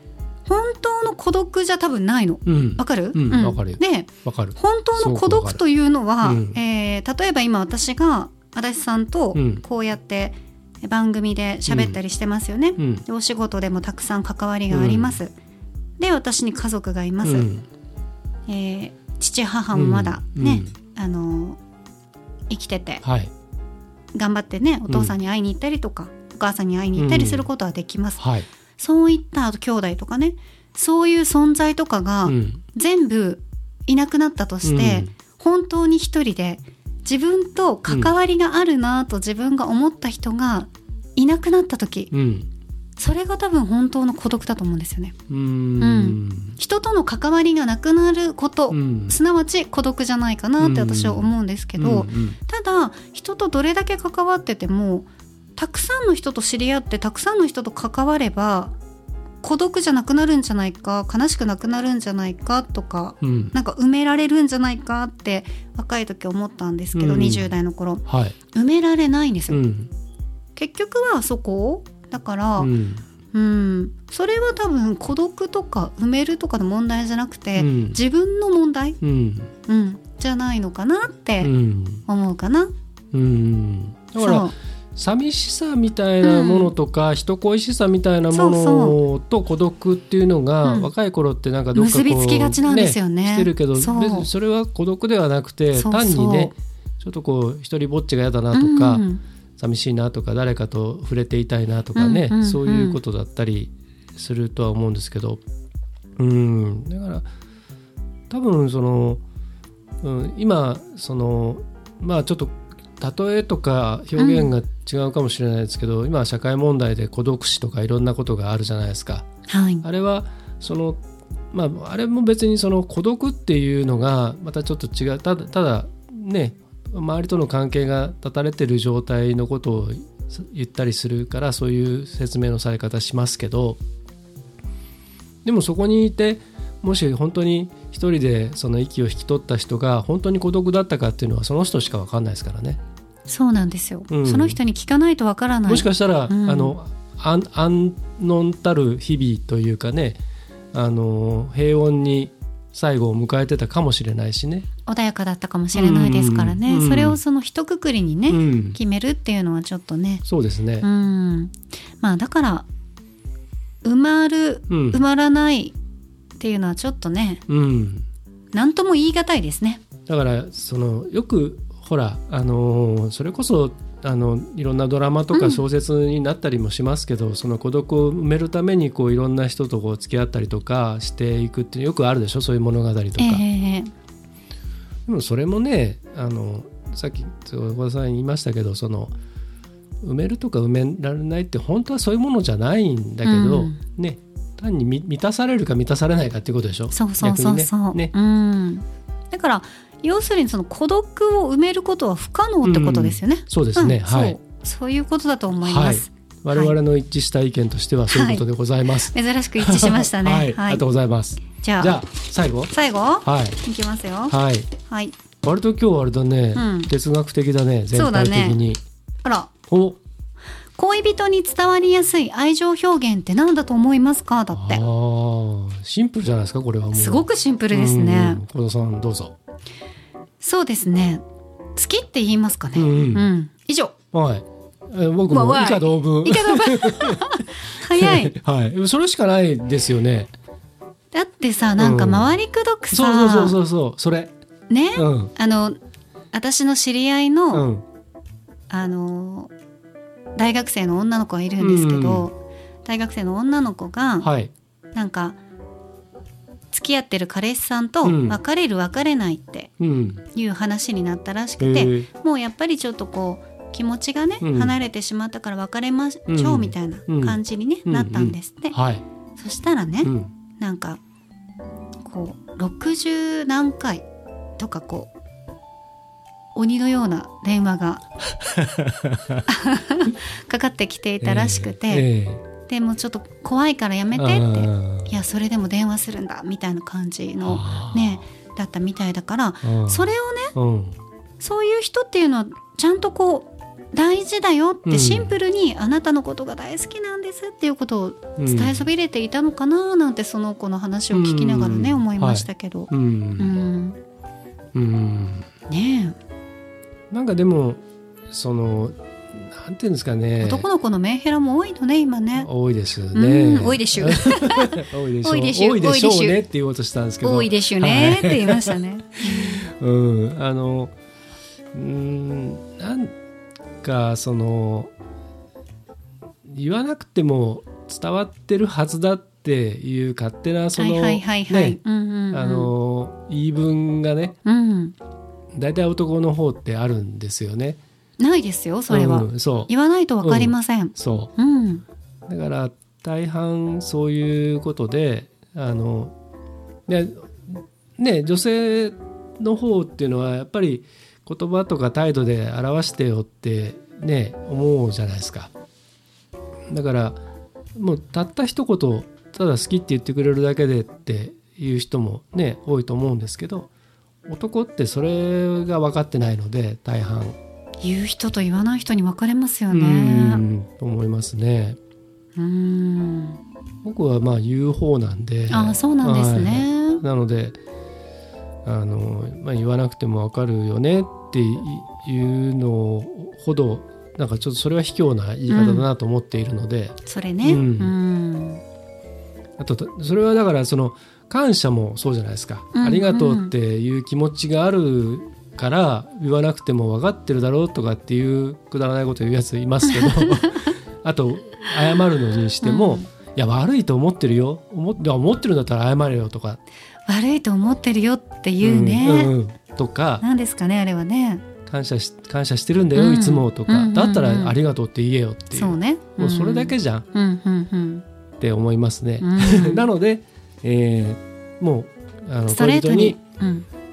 本当の孤独じゃ多分ないの。うん、うんわ、かる、うんわかるよ。でわかる。本当の孤独というのは、すごくわかる。えー例えば今私が足立さんとうん。こうやって番組で喋ったりしてますよね。うん、でお仕事でもたくさん関わりがあります。で私に家族がいます。うん、えー父母もまだうん。ね、あのー生きてて。はい、頑張ってねお父さんに会いに行ったりとか、お母さんに会いに行ったりすることはできます。はい、そういったあと兄弟とかねそういう存在とかがうん、全部いなくなったとして、うん。本当に一人で自分と関わりがあるなと自分が思った人がいなくなった時、うん、それが多分本当の孤独だと思うんですよね。うーん、人との関わりがなくなること、うん、すなわち孤独じゃないかなって私は思うんですけど、うんうん。ただ人とどれだけ関わっててもたくさんの人と知り合ってたくさんの人と関われば孤独じゃなくなるんじゃないか悲しくなくなるんじゃないかとかうん、なんか埋められるんじゃないかって若い時思ったんですけど、うん。20代の頃。はい、埋められないんですよ、うん、結局はそこだから、ううんん、それは多分孤独とか埋めるとかの問題じゃなくて、うん。自分の問題、うん、うん、じゃないのかなってうん、思うかな。うん、だからそう寂しさみたいなものとか、人恋しさみたいなものと孤独っていうのが、うん。若い頃ってなんかどっかこう結びつきがちなんですよね。してるけどそう。別にそれは孤独ではなくて単にねちょっとこう一人ぼっちが嫌だなとか、うん。寂しいなとか誰かと触れていたいなとかね、うんうんうん。そういうことだったりするとは思うんですけど。うん。だから多分その、うん、今そのまあちょっと例えとか表現が違うかもしれないですけど、今は社会問題で孤独死とかいろんなことがあるじゃないですか。はいあれはそのまああれも別にその孤独っていうのがまたちょっと違うただただね周りとの関係が断たれてる状態のことを言ったりするからそういう説明のされ方しますけどでもそこにいてもし本当に一人でその息を引き取った人が本当に孤独だったかっていうのはその人しか分かんないですからね。そうなんですよ、うん。その人に聞かないとわからない。もしかしたら、うん。あの安安穏たる日々というかねあの平穏に最後を迎えてたかもしれないしね。穏やかだったかもしれないですからね、うん。それをその一括りにね、うん、決めるっていうのはちょっとね。そうですね。う。ん。まあだから埋まるうん。埋まらないっていうのはちょっとねうん、何とも言い難いですね。だからそのよくほらあのーそれこそあのいろんなドラマとか小説になったりもしますけど、その孤独を埋めるためにこういろんな人とこう付き合ったりとかしていくってよくあるでしょそういう物語とか。ええでもそれもねあのさっき小田さん言いましたけどその埋めるとか埋められないって本当はそういうものじゃないんだけど、うん。ね単に満満たされるか満たされないかっていうことでしょ？そうそうそうそう、ね。ね。うん。だから要するにその孤独を埋めることは不可能ってことですよね、そうですね、うん。はい。そう。いうことだと思います、我々の一致した意見としてはそういうことでございます。珍しく一致しましたね。はい、ありがとうございます。じゃあ。最後。最後？はい。いきますよ。はい。はい。割と今日あれだね、うん。哲学的だね。全そうだね。体的に。あら。お。恋人に伝わりやすい愛情表現って何だと思いますか？だって。あー。シンプルじゃないですか？これはもう。すごくシンプルですね。うん。小田さんどうぞ。そうですね好きって言いますかねうんうん以上はい。え僕も以下同文。いかどう早いはい。それしかないですよね。だってさなんか回りくどくさ、そうそうそうそうそう。それ。ね、うん。あの私の知り合いの、うん。あの大学生の女の子がいるんですけど、大学生の女の子が、はい。なんか付き合ってる彼氏さんとうん。別れる別れないってうん。いう話になったらしえくて、ーもうやっぱりちょっとこう気持ちがね、うん。離れてしまったから別れましょううんみたいな感じに、ねうん。なったんですって、はい。そしたらね、うん。なんかこう60何回とかこう鬼のような電話が かかってきていたらしくて、ええでもうちょっと怖いからやめてあって。ーいやそれでも電話するんだみたいな感じのねだったみたいだからうん。それをねうん。そういう人っていうのはちゃんとこう大事だよっうん。てシンプルにあなたのことが大好きなんですっていうことをうん伝えそびれていたのかななんてその子の話を聞きながらねうん。思いましたけど、う。うん。ん、うん。ねなんかでもそのなんていうんですかえね。男の子のメンヘラも多いのね今ね。多いですようね。ん 多いでしょ多いでしょ多いでしょ多いでしょ多いでしょうねって言おうとしたんですけど。多いでしょねって言いましたね。うん、あの、うん、なんかその言わなくても伝わってるはずだっていう勝手なその言い分がねうん、大体男の方ってあるんですよね。ないですよそれは、うんそう。言わないとわかりません。そう。ん、うだから大半そういうことであのでね女性の方っていうのはやっぱり言葉とか態度で表してよってね思うじゃないですか。だからもうたった一言ただ好きって言ってくれるだけでっていう人もね多いと思うんですけど男ってそれが分かってないので大半言う人と言わない人に分かれますようね。んと思いますね。うん、僕はまあ言う方なんで。ああそうなんですはい。ね。なのであの、まあ、言わなくても分かるよねっていうのほどなんかちょっとそれは卑怯な言い方だなと思っているので、それね。ううん。ん、あとそれはだからその感謝もそうじゃないですか、うん。ありがとうっていう気持ちがあるから言わなくても分かってるだろうとかっていうくだらないこと言うやついますけど あと謝るのにしても、うん。いや悪いと思ってるよ。思ってるんだったら謝れよとか。悪いと思ってるよっていうね、うんうんうん。とかなんですかねあれはね。感謝し感謝してるんだよ、うん。いつもとか、だったらありがとうって言えよっていう。そうね。もうそれだけじゃん。っうんうんうん。て思いますね。うん。なので、えーもうあのストレートに。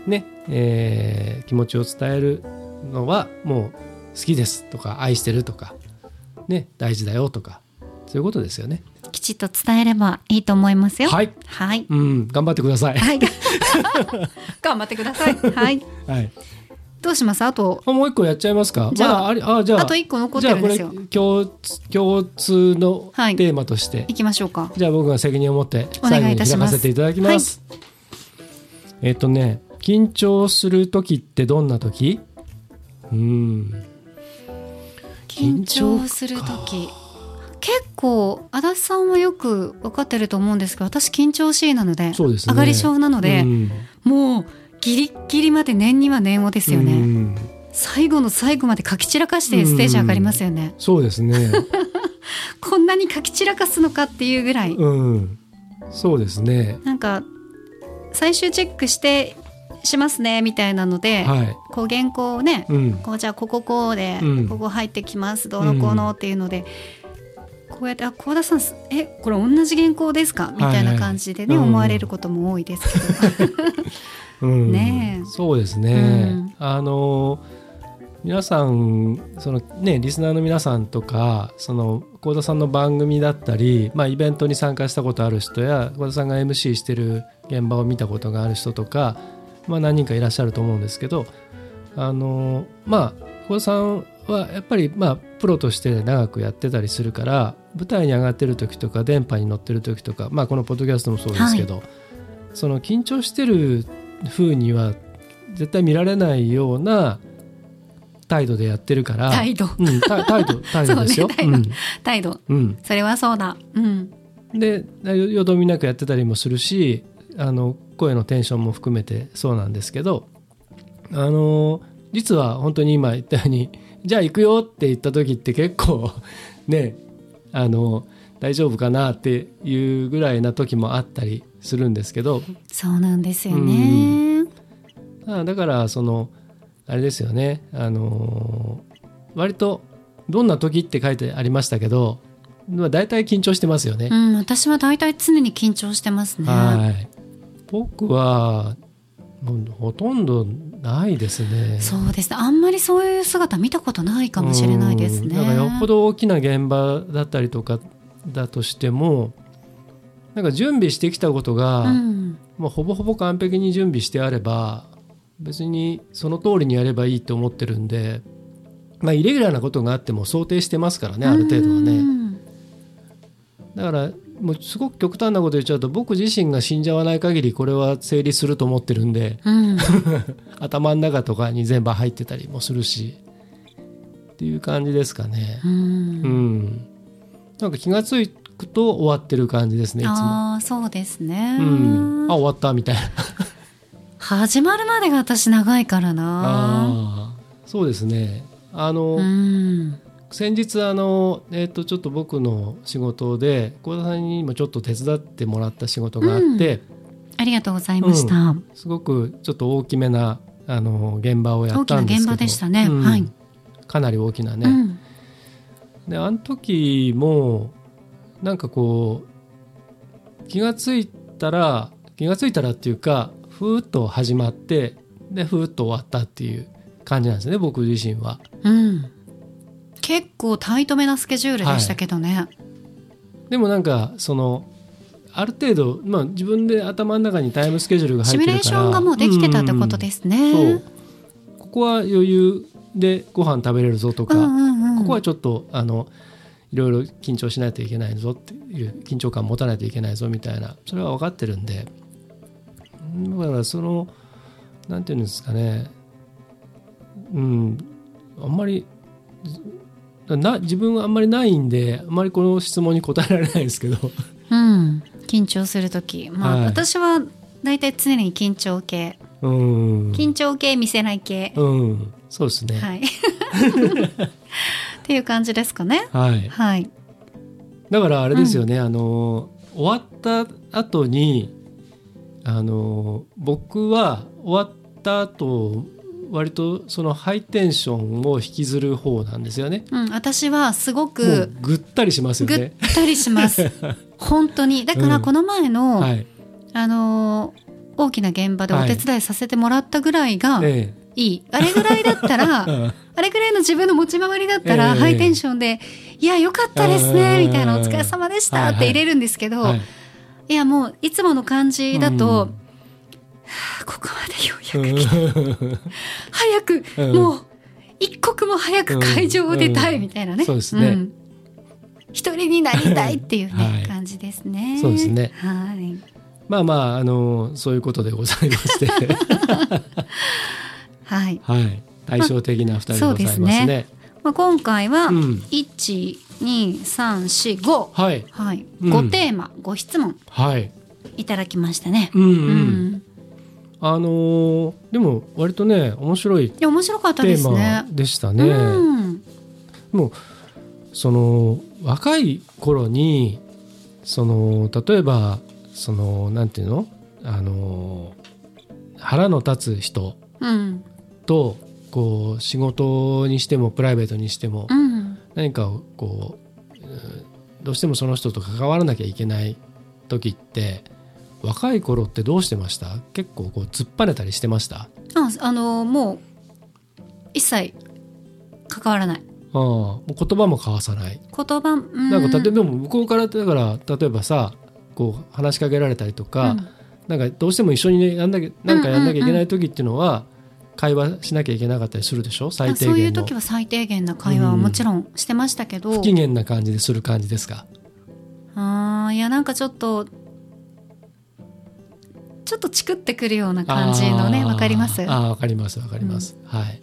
ね、えー気持ちを伝えるのはもう好きですとか愛してるとか、ね、大事だよとかそういうことですよね。きちっと伝えればいいと思いますよ。はい、はい。うん、頑張ってください。はい。頑張ってください。はい。はい、どうします？あと。あもう一個やっちゃいますか？じゃあありあじゃああと一個残ってるんですよ。共通共通のはい。テーマとして、行きましょうか。じゃあ僕が責任を持って最後に開かせていただきます。えっ、とね緊張する時ってどんな時？うん。緊張する時。結構足立さんはよく分かってると思うんですけど私緊張しいなのでね。上がり症なので、うん。もうギリッギリまで念には念をですよね、うん。最後の最後まで書き散らかしてステージ上がりますよね、そうですね。こんなに書き散らかすのかっていうぐらい、うん、そうですね。なんか最終チェックしてしますねみたいなので、はい。こう原稿をね、うん。こうじゃあこここうで、うんここ入ってきますどうのこうのっていうので、こうやって「あ幸田さんすえこれ同じ原稿ですか?」みたいな感じでね、はいはい思われることも多いですけど、うん、ねえそうですね。うんあの皆さんそのねリスナーの皆さんとかその幸田さんの番組だったり、まあイベントに参加したことある人や幸田さんが MC してる現場を見たことがある人とか、まあ何人かいらっしゃると思うんですけど、あのまあ幸田さんはやっぱりまあプロとして長くやってたりするから舞台に上がってる時とか電波に乗ってる時とかまあこのポッドキャストもそうですけど、その緊張してる風には絶対見られないような態度でやってるから態度。うん、た態度 態度ですよ。そうね態度。態度。うんうん。それはそうだ。うん。でよよどみなくやってたりもするしあの声のテンションも含めてそうなんですけどあの実は本当に今言ったように「じゃあ行くよ」って言った時って結構 ねあの大丈夫かなっていうぐらいな時もあったりするんですけどそうなんですよね、あだからそのあれですよねあの割とどんな時って書いてありましたけどまあ大体緊張してますよね。うん、私は大体常に緊張してますね。はい。僕はもうほとんどないですね。そうですね。あんまりそういう姿見たことないかもしれないですね。からよっぽど大きな現場だったりとかだとしても、なんか準備してきたことが、うん、もうほぼほぼ完璧に準備してあれば、別にその通りにやればいいと思ってるんで、まあイレギュラーなことがあっても想定してますからね、ある程度はね。うんだからもうすごく極端なこと言っちゃうと僕自身が死んじゃわない限りこれは成立すると思ってるんでうん、頭の中とかに全部入ってたりもするしっていう感じですかねう。うん、ん、なんか気が付くと終わってる感じですねいつも。ああ、そうですね。うん、あ終わったみたいな。始まるまでが私長いからな。あーそうですね。あの、うん、先日あの、えっとちょっと僕の仕事で幸田さんにもちょっと手伝ってもらった仕事があって、ありがとうございました。すごくちょっと大きめなあの現場をやっ大きなんたですけど現場でしたね。うんはい。かなり大きなね、うん、であの時もなんかこう気がついたら気がついたらっていうかふーっと始まってでふーっと終わったっていう感じなんですね僕自身は。うん。結構タイトめなスケジュールでしたけどね。でもなんかそのある程度、まあ、自分で頭の中にタイムスケジュールが入シミュってるから。レーションがもうできてたってことですね。そう。ここは余裕でご飯食べれるぞとか、うんうんうん。ここはちょっとあのいろいろ緊張しないといけないぞっていう緊張感持たないといけないぞみたいな。それは分かってるんで。だからそのなんていうんですかね。うん。あんまりな自分はあんまりないんであんまりこの質問に答えられないですけど。うん、緊張する時、まあはい。私は大体常に緊張系。うん。緊張系見せない系、うん。そうですね。はい。っていう感じですかね。はい。はい。だからあれですよね、あの終わった後にあの僕は終わった後割とそのハイテンションを引きずる方なんですよね。うん、私はすごくぐったりしますよぐっね。たりします。本当に。だからこの前の、はい。あのー大きな現場でお手伝いさせてもらったぐらいがえいい、あれぐらいだったらえ。あれぐらいの自分の持ち回りだったら、ええ。ハイテンションで「いやよかったですね」うん。みたいな「お疲れ様でした」って入れるんですけど、はいい、やもういつもの感じだと、ここまでようやく来た。うん。早く、うん。もう一刻も早く会場を出たいみたいなね、そうですね。ん。一人になりたいっていうね、はい。感じですね。そうですね。はい。まあまああのそういうことでございまして、はい、はい。対照的な二人でございますね。まあ、今回はうん。12345はい。はい、うん。5テーマ5質問。はい。いただきましたね。うんうん。うんあのーでも割とね面白いいや面白かったテーですねマ。でしたね。うん、もうその若い頃にその例えばそのなんていうの？あの腹の立つ人うん、とこう仕事にしてもプライベートにしてもうん、何かをこううんどうしてもその人と関わらなきゃいけない時って若い頃ってどうしてました？結構こう突っぱねたりしてました？あ、あのもう一切関わらない。ああもう言葉も交わさない。言葉、うん、なんか例えば向こうからだから例えばさこう話しかけられたりとか、うん。なんかどうしても一緒にねやんなきゃなんかやんなきゃいけない時っていうのは会話しなきゃいけなかったりするでしょ？最あ低限の。そういう時は最低限な会話はもちろんしてましたけど、不機嫌な感じでする感じですか？あーいやなんかちょっとちょっとチクってくるような感じのねわかります？あああわかりますわかります、はい。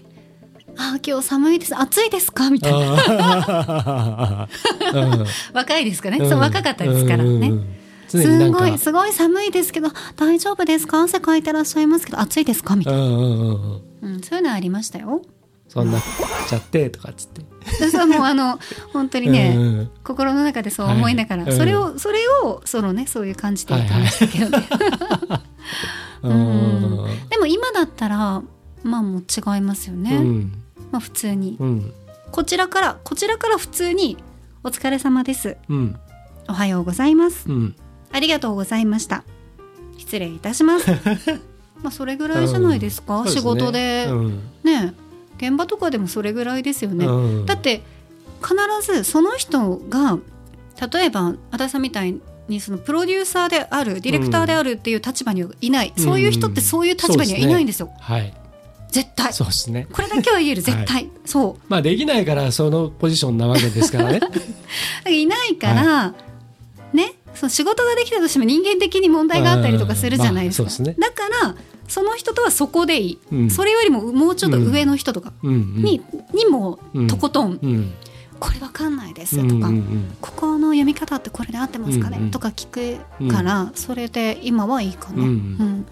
ー今日寒いです。暑いですか？みたいな。若いですかね、うん。そう若かったですからね、うん。すごいすごい寒いですけど大丈夫ですか？汗かいてらっしゃいますけど暑いですか？みたいうんうんうんうん。な、うん、そういうのはありましたよそんなちゃってとかっつって。でそれはもうあの本当にね、うんうん。心の中でそう思いながら、はい。それをそれをそのねそういう感じでやってましたけどね、でも今だったらまあもう違いますよね、うん。まあ普通に。うん。こちらからこちらから普通にお疲れ様です。うん。おはようございます。うん。ありがとうございました。失礼いたします。まあそれぐらいじゃないですか、すね。仕事で、うん。ね現場とかでもそれぐらいですよね、うん。だって必ずその人が例えば足立さんみたいにそのプロデューサーであるディレクターであるっていう立場にはいない、うん。そういう人ってそういう立場にはいないんですよ、はい。絶対。そうですね。これだけは言える。絶対、そう。まあできないからそのポジションなわけですからね。いないから、ね。その仕事ができたとしても人間的に問題があったりとかするじゃないですか、うんまあすね。だからその人とはそこでいい、うん。それよりももうちょっと上の人とかに,、にもうん。とことん、うん。これわかんないですとか、ここの読み方ってこれで合ってますかね、うんうんとか聞くから、それで今はいいかな、うんうん。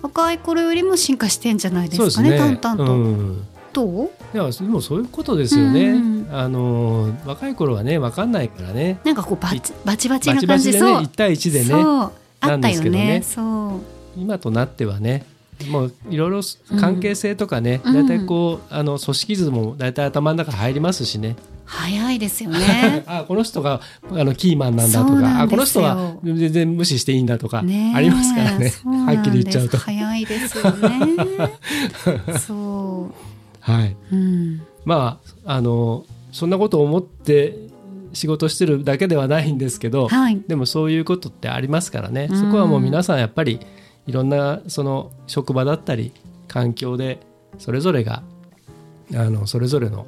若い頃よりも進化してんじゃないですかね淡々と、うん。どう？いやでもそういうことですよね、うんあの若い頃はね分かんないからね。なんかこうバチバチバチバな感じチバチでねそう。1対1でね。そう。あったよね。ね。そう今となってはねもういろいろ関係性とかね、うん。大体こうあの組織図も大体頭の中入りますしね、早いですよね。あこの人があのキーマンなんだとかあこの人は全然無視していいんだとかありますからね。はっきり言っちゃうと。早いですよね。そはい、ううん。まああのそんなことを思って仕事してるだけではないんですけど、はい。でもそういうことってありますからね、うん。そこはもう皆さんやっぱりいろんなその職場だったり環境でそれぞれがあのそれぞれの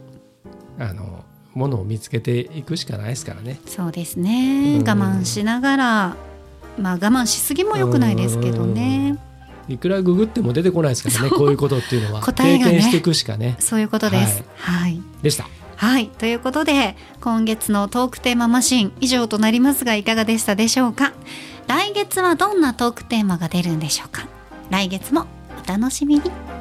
あのものを見つけていくしかないですからね。そうですね、うん。我慢しながらまあ我慢しすぎも良くないですけどね。いくらググっても出てこないですからねこういうことっていうのは。答えがね経験していくしかね。そういうことです。はい。でした。はい。ということで、今月のトークテーママシン以上となりますが、いかがでしたでしょうか？来月はどんなトークテーマが出るんでしょうか。来月もお楽しみに。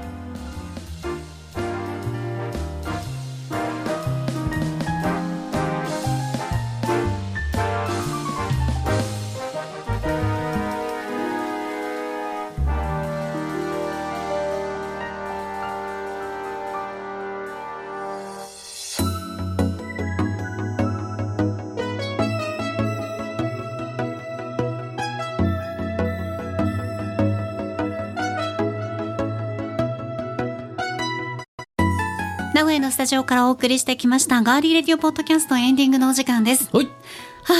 タジオからお送りしてきましたガーリーレディオポッドキャストエンディングのお時間です。はいは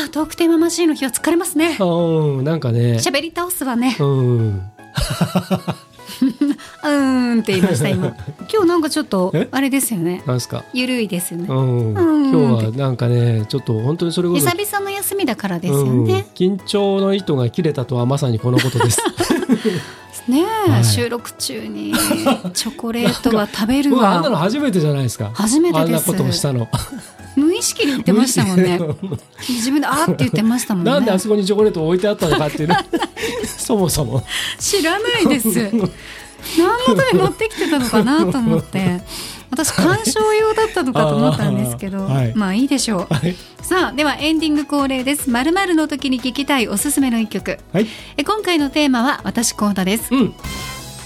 あ、トークテーママシーンの日は疲れますね。うんなんかね喋り倒すわね。うん うーんって言いました今。今日なんかちょっとえ？あれですよね。なんすか？ゆるいですよねう。んうん今日はなんかねちょっと本当にそれこそ久々の休みだからですようんね。緊張の糸が切れたとはまさにこのことです ねえ、はい収録中にチョコレートは食べる僕あんなのわ。初めてじゃないですか初めてですあんなことをしたの無意識に言ってましたもんね。自分であーって言ってましたもんね。なんであそこにチョコレートを置いてあったのかっていうね そもそも知らないです。何のために持ってきてたのかなと思って。私鑑賞用だったのかと思ったんですけど、はいまあいいでしょう。はいさあではエンディング恒例です。まるまるの時に聞きたいおすすめの一曲。はいえ今回のテーマは私コーダです。うん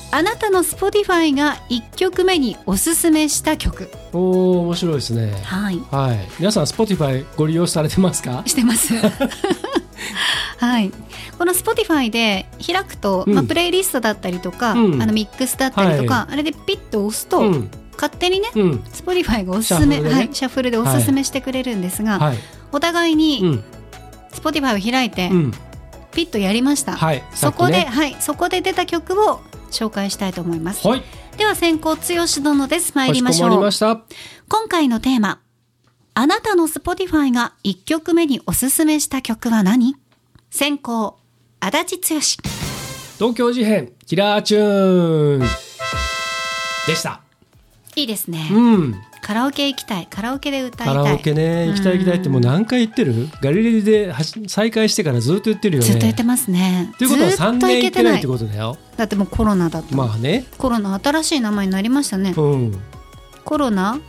あなたの Spotify が一曲目におすすめした曲。おお面白いですねはい。はい皆さん Spotify ご利用されてますか？してます。はい。この Spotify で開くと、うんまあプレイリストだったりとか、うんあのミックスだったりとか、はあれでピッと押すと、うん勝手にね、うん。Spotify がおすすめシャッフルでね。はい、シャッフルでおすすめしてくれるんですが、はい。お互いうにん。Spotify を開いて、うん。ピッとやりました。はい。そこで、はい、そこで出た曲を紹介したいと思います。はい。では先行剛殿です。参りましょう。今回のテーマ。あなたの Spotify が1曲目におすすめした曲は何？先行、足立剛。東京事変キラーチューン。でしたいいですね。うんカラオケ行きたい。カラオケで歌いたい。カラオケね行きたい行きたいってもう何回言ってる？ガリレディで再開してからずっと言ってるよねずっと言ってますね。ということはずっ3と年行ってないっていことだよだってもうコロナだった。まあねコロナ新しい名前になりましたね。うんコロナ？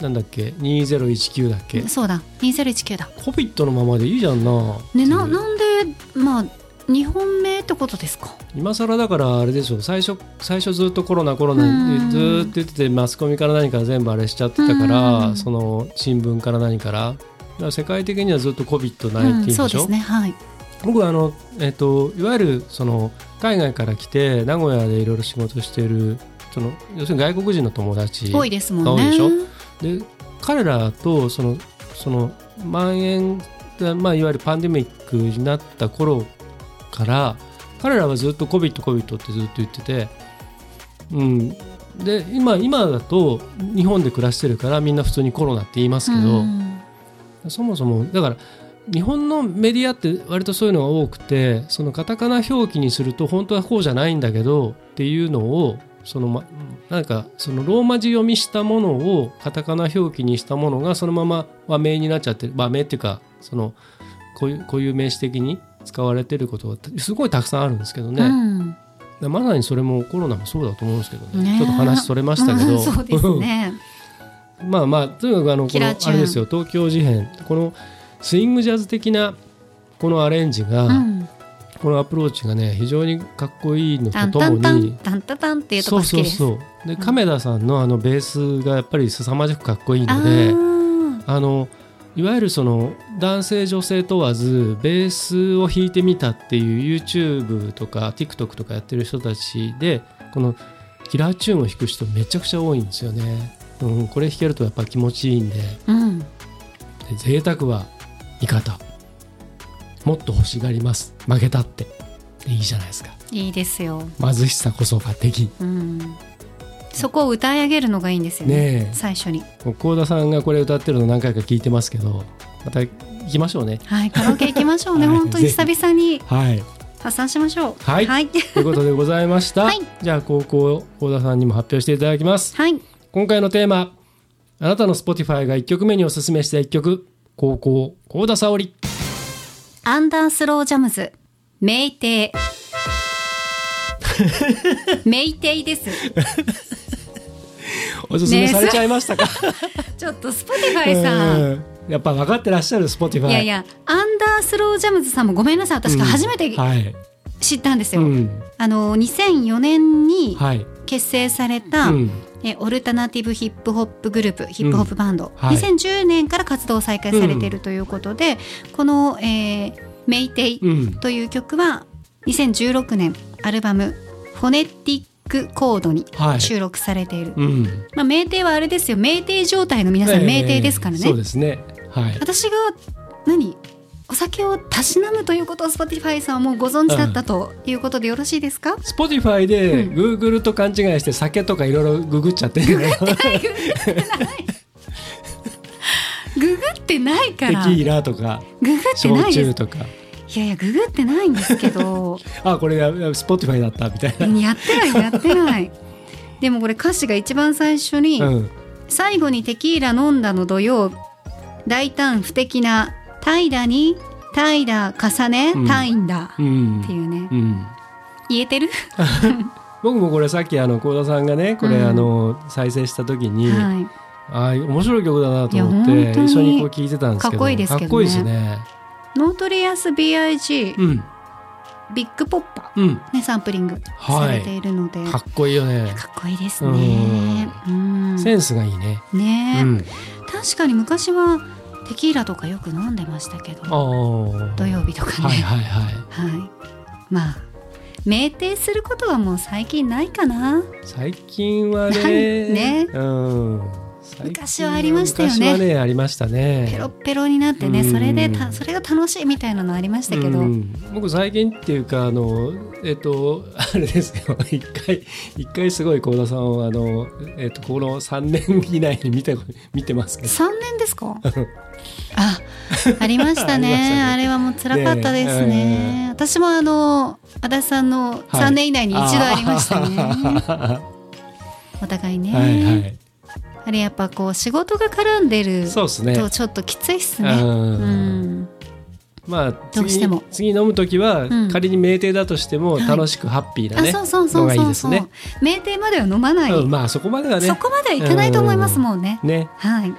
なんだっけ？2019だっけ？そうだ。2019だ。コビットのままでいいじゃんなね、な、なんで、まあ、2本目ってことですか？今更だからあれでしょ最初最初ずっとコロナコロうんナずーっと言っててマスコミから何から全部あれしちゃってたから、うんその新聞から何からだから世界的にはずっと COVID-19 うん、でしょ、そうですね。はい。僕はあの、えっといわゆるその海外から来て名古屋でいろいろ仕事しているその要するに外国人の友達多いですもんね。多いでしょ？で彼らとそのその蔓延、まあ、いわゆるパンデミックになった頃から彼らはずっと COVID、COVID ってずっと言ってて、うん、で今今だと日本で暮らしてるからみんな普通にコロナって言いますけど、うん。そもそもだから日本のメディアって割とそういうのが多くてそのカタカナ表記にすると本当はこうじゃないんだけどっていうのをそのまなんかそのローマ字読みしたものをカタカナ表記にしたものがそのまま和名になっちゃってる和名っていうかそのこういうこういう名詞的に使われてることがすごいたくさんあるんですけどね、うん。まさにそれもコロナもそうだと思うんですけどね。ね。ちょっと話それましたけど、う んそうですね。まあまあとにかくあのこのあれですよ。東京事変。このスイングジャズ的なこのアレンジが、うん。このアプローチがね非常にかっこいいのとともに。タンタタンっていうとそうこ好きです。そうそうで亀田さんのあのベースがやっぱり凄まじくかっこいいあのでーあのいわゆるその男性女性問わずベースを弾いてみたっていう YouTube とか TikTok とかやってる人たちでこのキラーチューンを弾く人めちゃくちゃ多いんですよね。うん、これ弾けるとやっぱ気持ちいいんでうん。で贅沢は味方もっと欲しがります負けたってでいいじゃないですかいいですよ。貧しさこそが敵うん。そこを歌い上げるのがいいんですよね。最初に。幸田さんがこれ歌ってるの何回か聞いてますけどまた行きましょうねはい、カラオケ行きましょうね。はい本当に久々にはい発散しましょう。はいはい。ということでございました、はいじゃあ高校幸田さんにも発表していただきますはい。今回のテーマあなたの Spotify が1曲目におすすめした1曲高校幸田沙織アンダースロージャムズ、名帝。メイテイですおすすめされちゃいましたか、ちょっと Spotify さん。うん。やっぱ分かってらっしゃる Spotify。いやいやアンダースロージャムズさんもごめんなさい。私が初めてはい、知ったんですよ、うん、あの2004年にはい、結成された、うん、えオルタナティブヒップホップグループヒップホップバンド、はい。2010年から活動を再開されているということで、この、えーメイテイうん、という曲は2016年アルバム「フォネティックコード」にはい。収録されている、うん、まあ、酩酊はあれですよ。酩酊状態の皆さん酩酊ですからね、そうですね。はい。私が何？お酒をたしなむということを Spotify さんはもうご存知だったということでよろしいですか、 Spotify でうん。Google と勘違いして酒とかいろいろググっちゃって。るねググってないテから。キーラとかググってない 焼酎とかいやいやググってないんですけど。あこれ Spotify だったみたいな、やってないやってない。でもこれ歌詞が一番最初に、うん、最後にテキーラ飲んだの土曜大胆不敵な怠惰に怠惰重ねうん。怠んだ、うん。っていうね。うん、言えてる、僕もこれさっきあの幸田さんがねこれうん。あの再生した時に、はい、あー面白い曲だなと思って一緒にこう聴いてたんですけどかっこいいですけどね。かっこいいですねNotorious B.I.G.、うん。ビッグポッパうん。ー、ね、サンプリングはい。されているので、かっこいいよね。かっこいいですね。うん。センスがいいね。ね、うん。確かに昔はテキーラとかよく飲んでましたけあどー。土曜日とかね。はいはいはい。はい。まあ酩酊することはもう最近ないかな。最近はね。ね。うん、昔はありましたよね。昔はねありましたね。ペロッペロになってね、うん。それでたそれが楽しいみたいなのありましたけど、うん。僕最近っていうかあのえっと あれですよ。一回一回すごい幸田さんをあのえっとこの3年以内に見て見てますけど。3年ですか？あありましたね。ね。あれはもう辛かったですね。ね私もあの足立さんの3年以内に一度ありましたね、はお互いね、いはいあれやっぱこう仕事が絡んでるそうですね。とちょっときついっすね。うん。うん。まあどうしても。次次飲む時は、うん。仮に酩酊だとしてもはい。楽しくハッピーなね、あそうそうそのがいいう。そうそうですね。酩酊までは飲まない、うん、まあそこまではね。そこまではいかないと思いますもんね、ね。はい。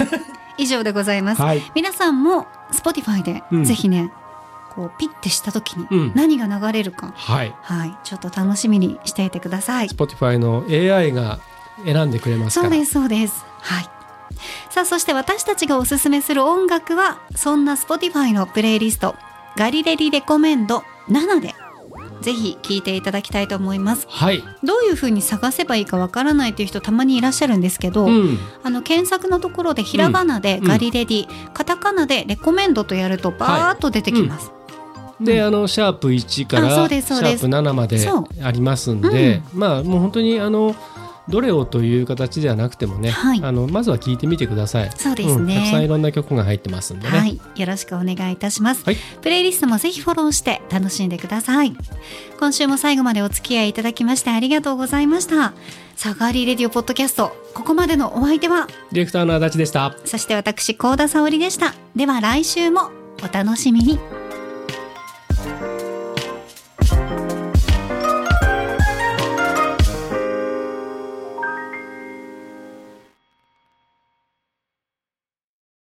以上でございます、はい。皆さんも Spotify でうん。ぜひね、こうピッてした時にうん。何が流れるか、はい。はい。ちょっと楽しみにしていてください。Spotify の AI が選んでくれますから。そうですそうです。はい。さあそして私たちがおすすめする音楽はそんな Spotify のプレイリストガリレリレコメンド7でぜひ聞いていただきたいと思います。はい、どういう風に探せばいいかわからないという人たまにいらっしゃるんですけど、うん、あの検索のところでひらがなでガリレディ、カタカナでレコメンドとやるとバーッと出てきます、で、あのシャープ1からシャープ7までありますんで、まあもう本当にあのどれをという形ではなくてもね、はい。あのまずは聞いてみてください。そうですうんたくさんいね、ろんな曲が入ってますんでね。はい。よろしくお願いいたします、はい。プレイリストもぜひフォローして楽しんでください。今週も最後までお付き合いいただきましてありがとうございました。さあガーリーレディオポッドキャストここまでのお相手は？ディレクターの足立でした。そして私高田沙織でした。では来週もお楽しみに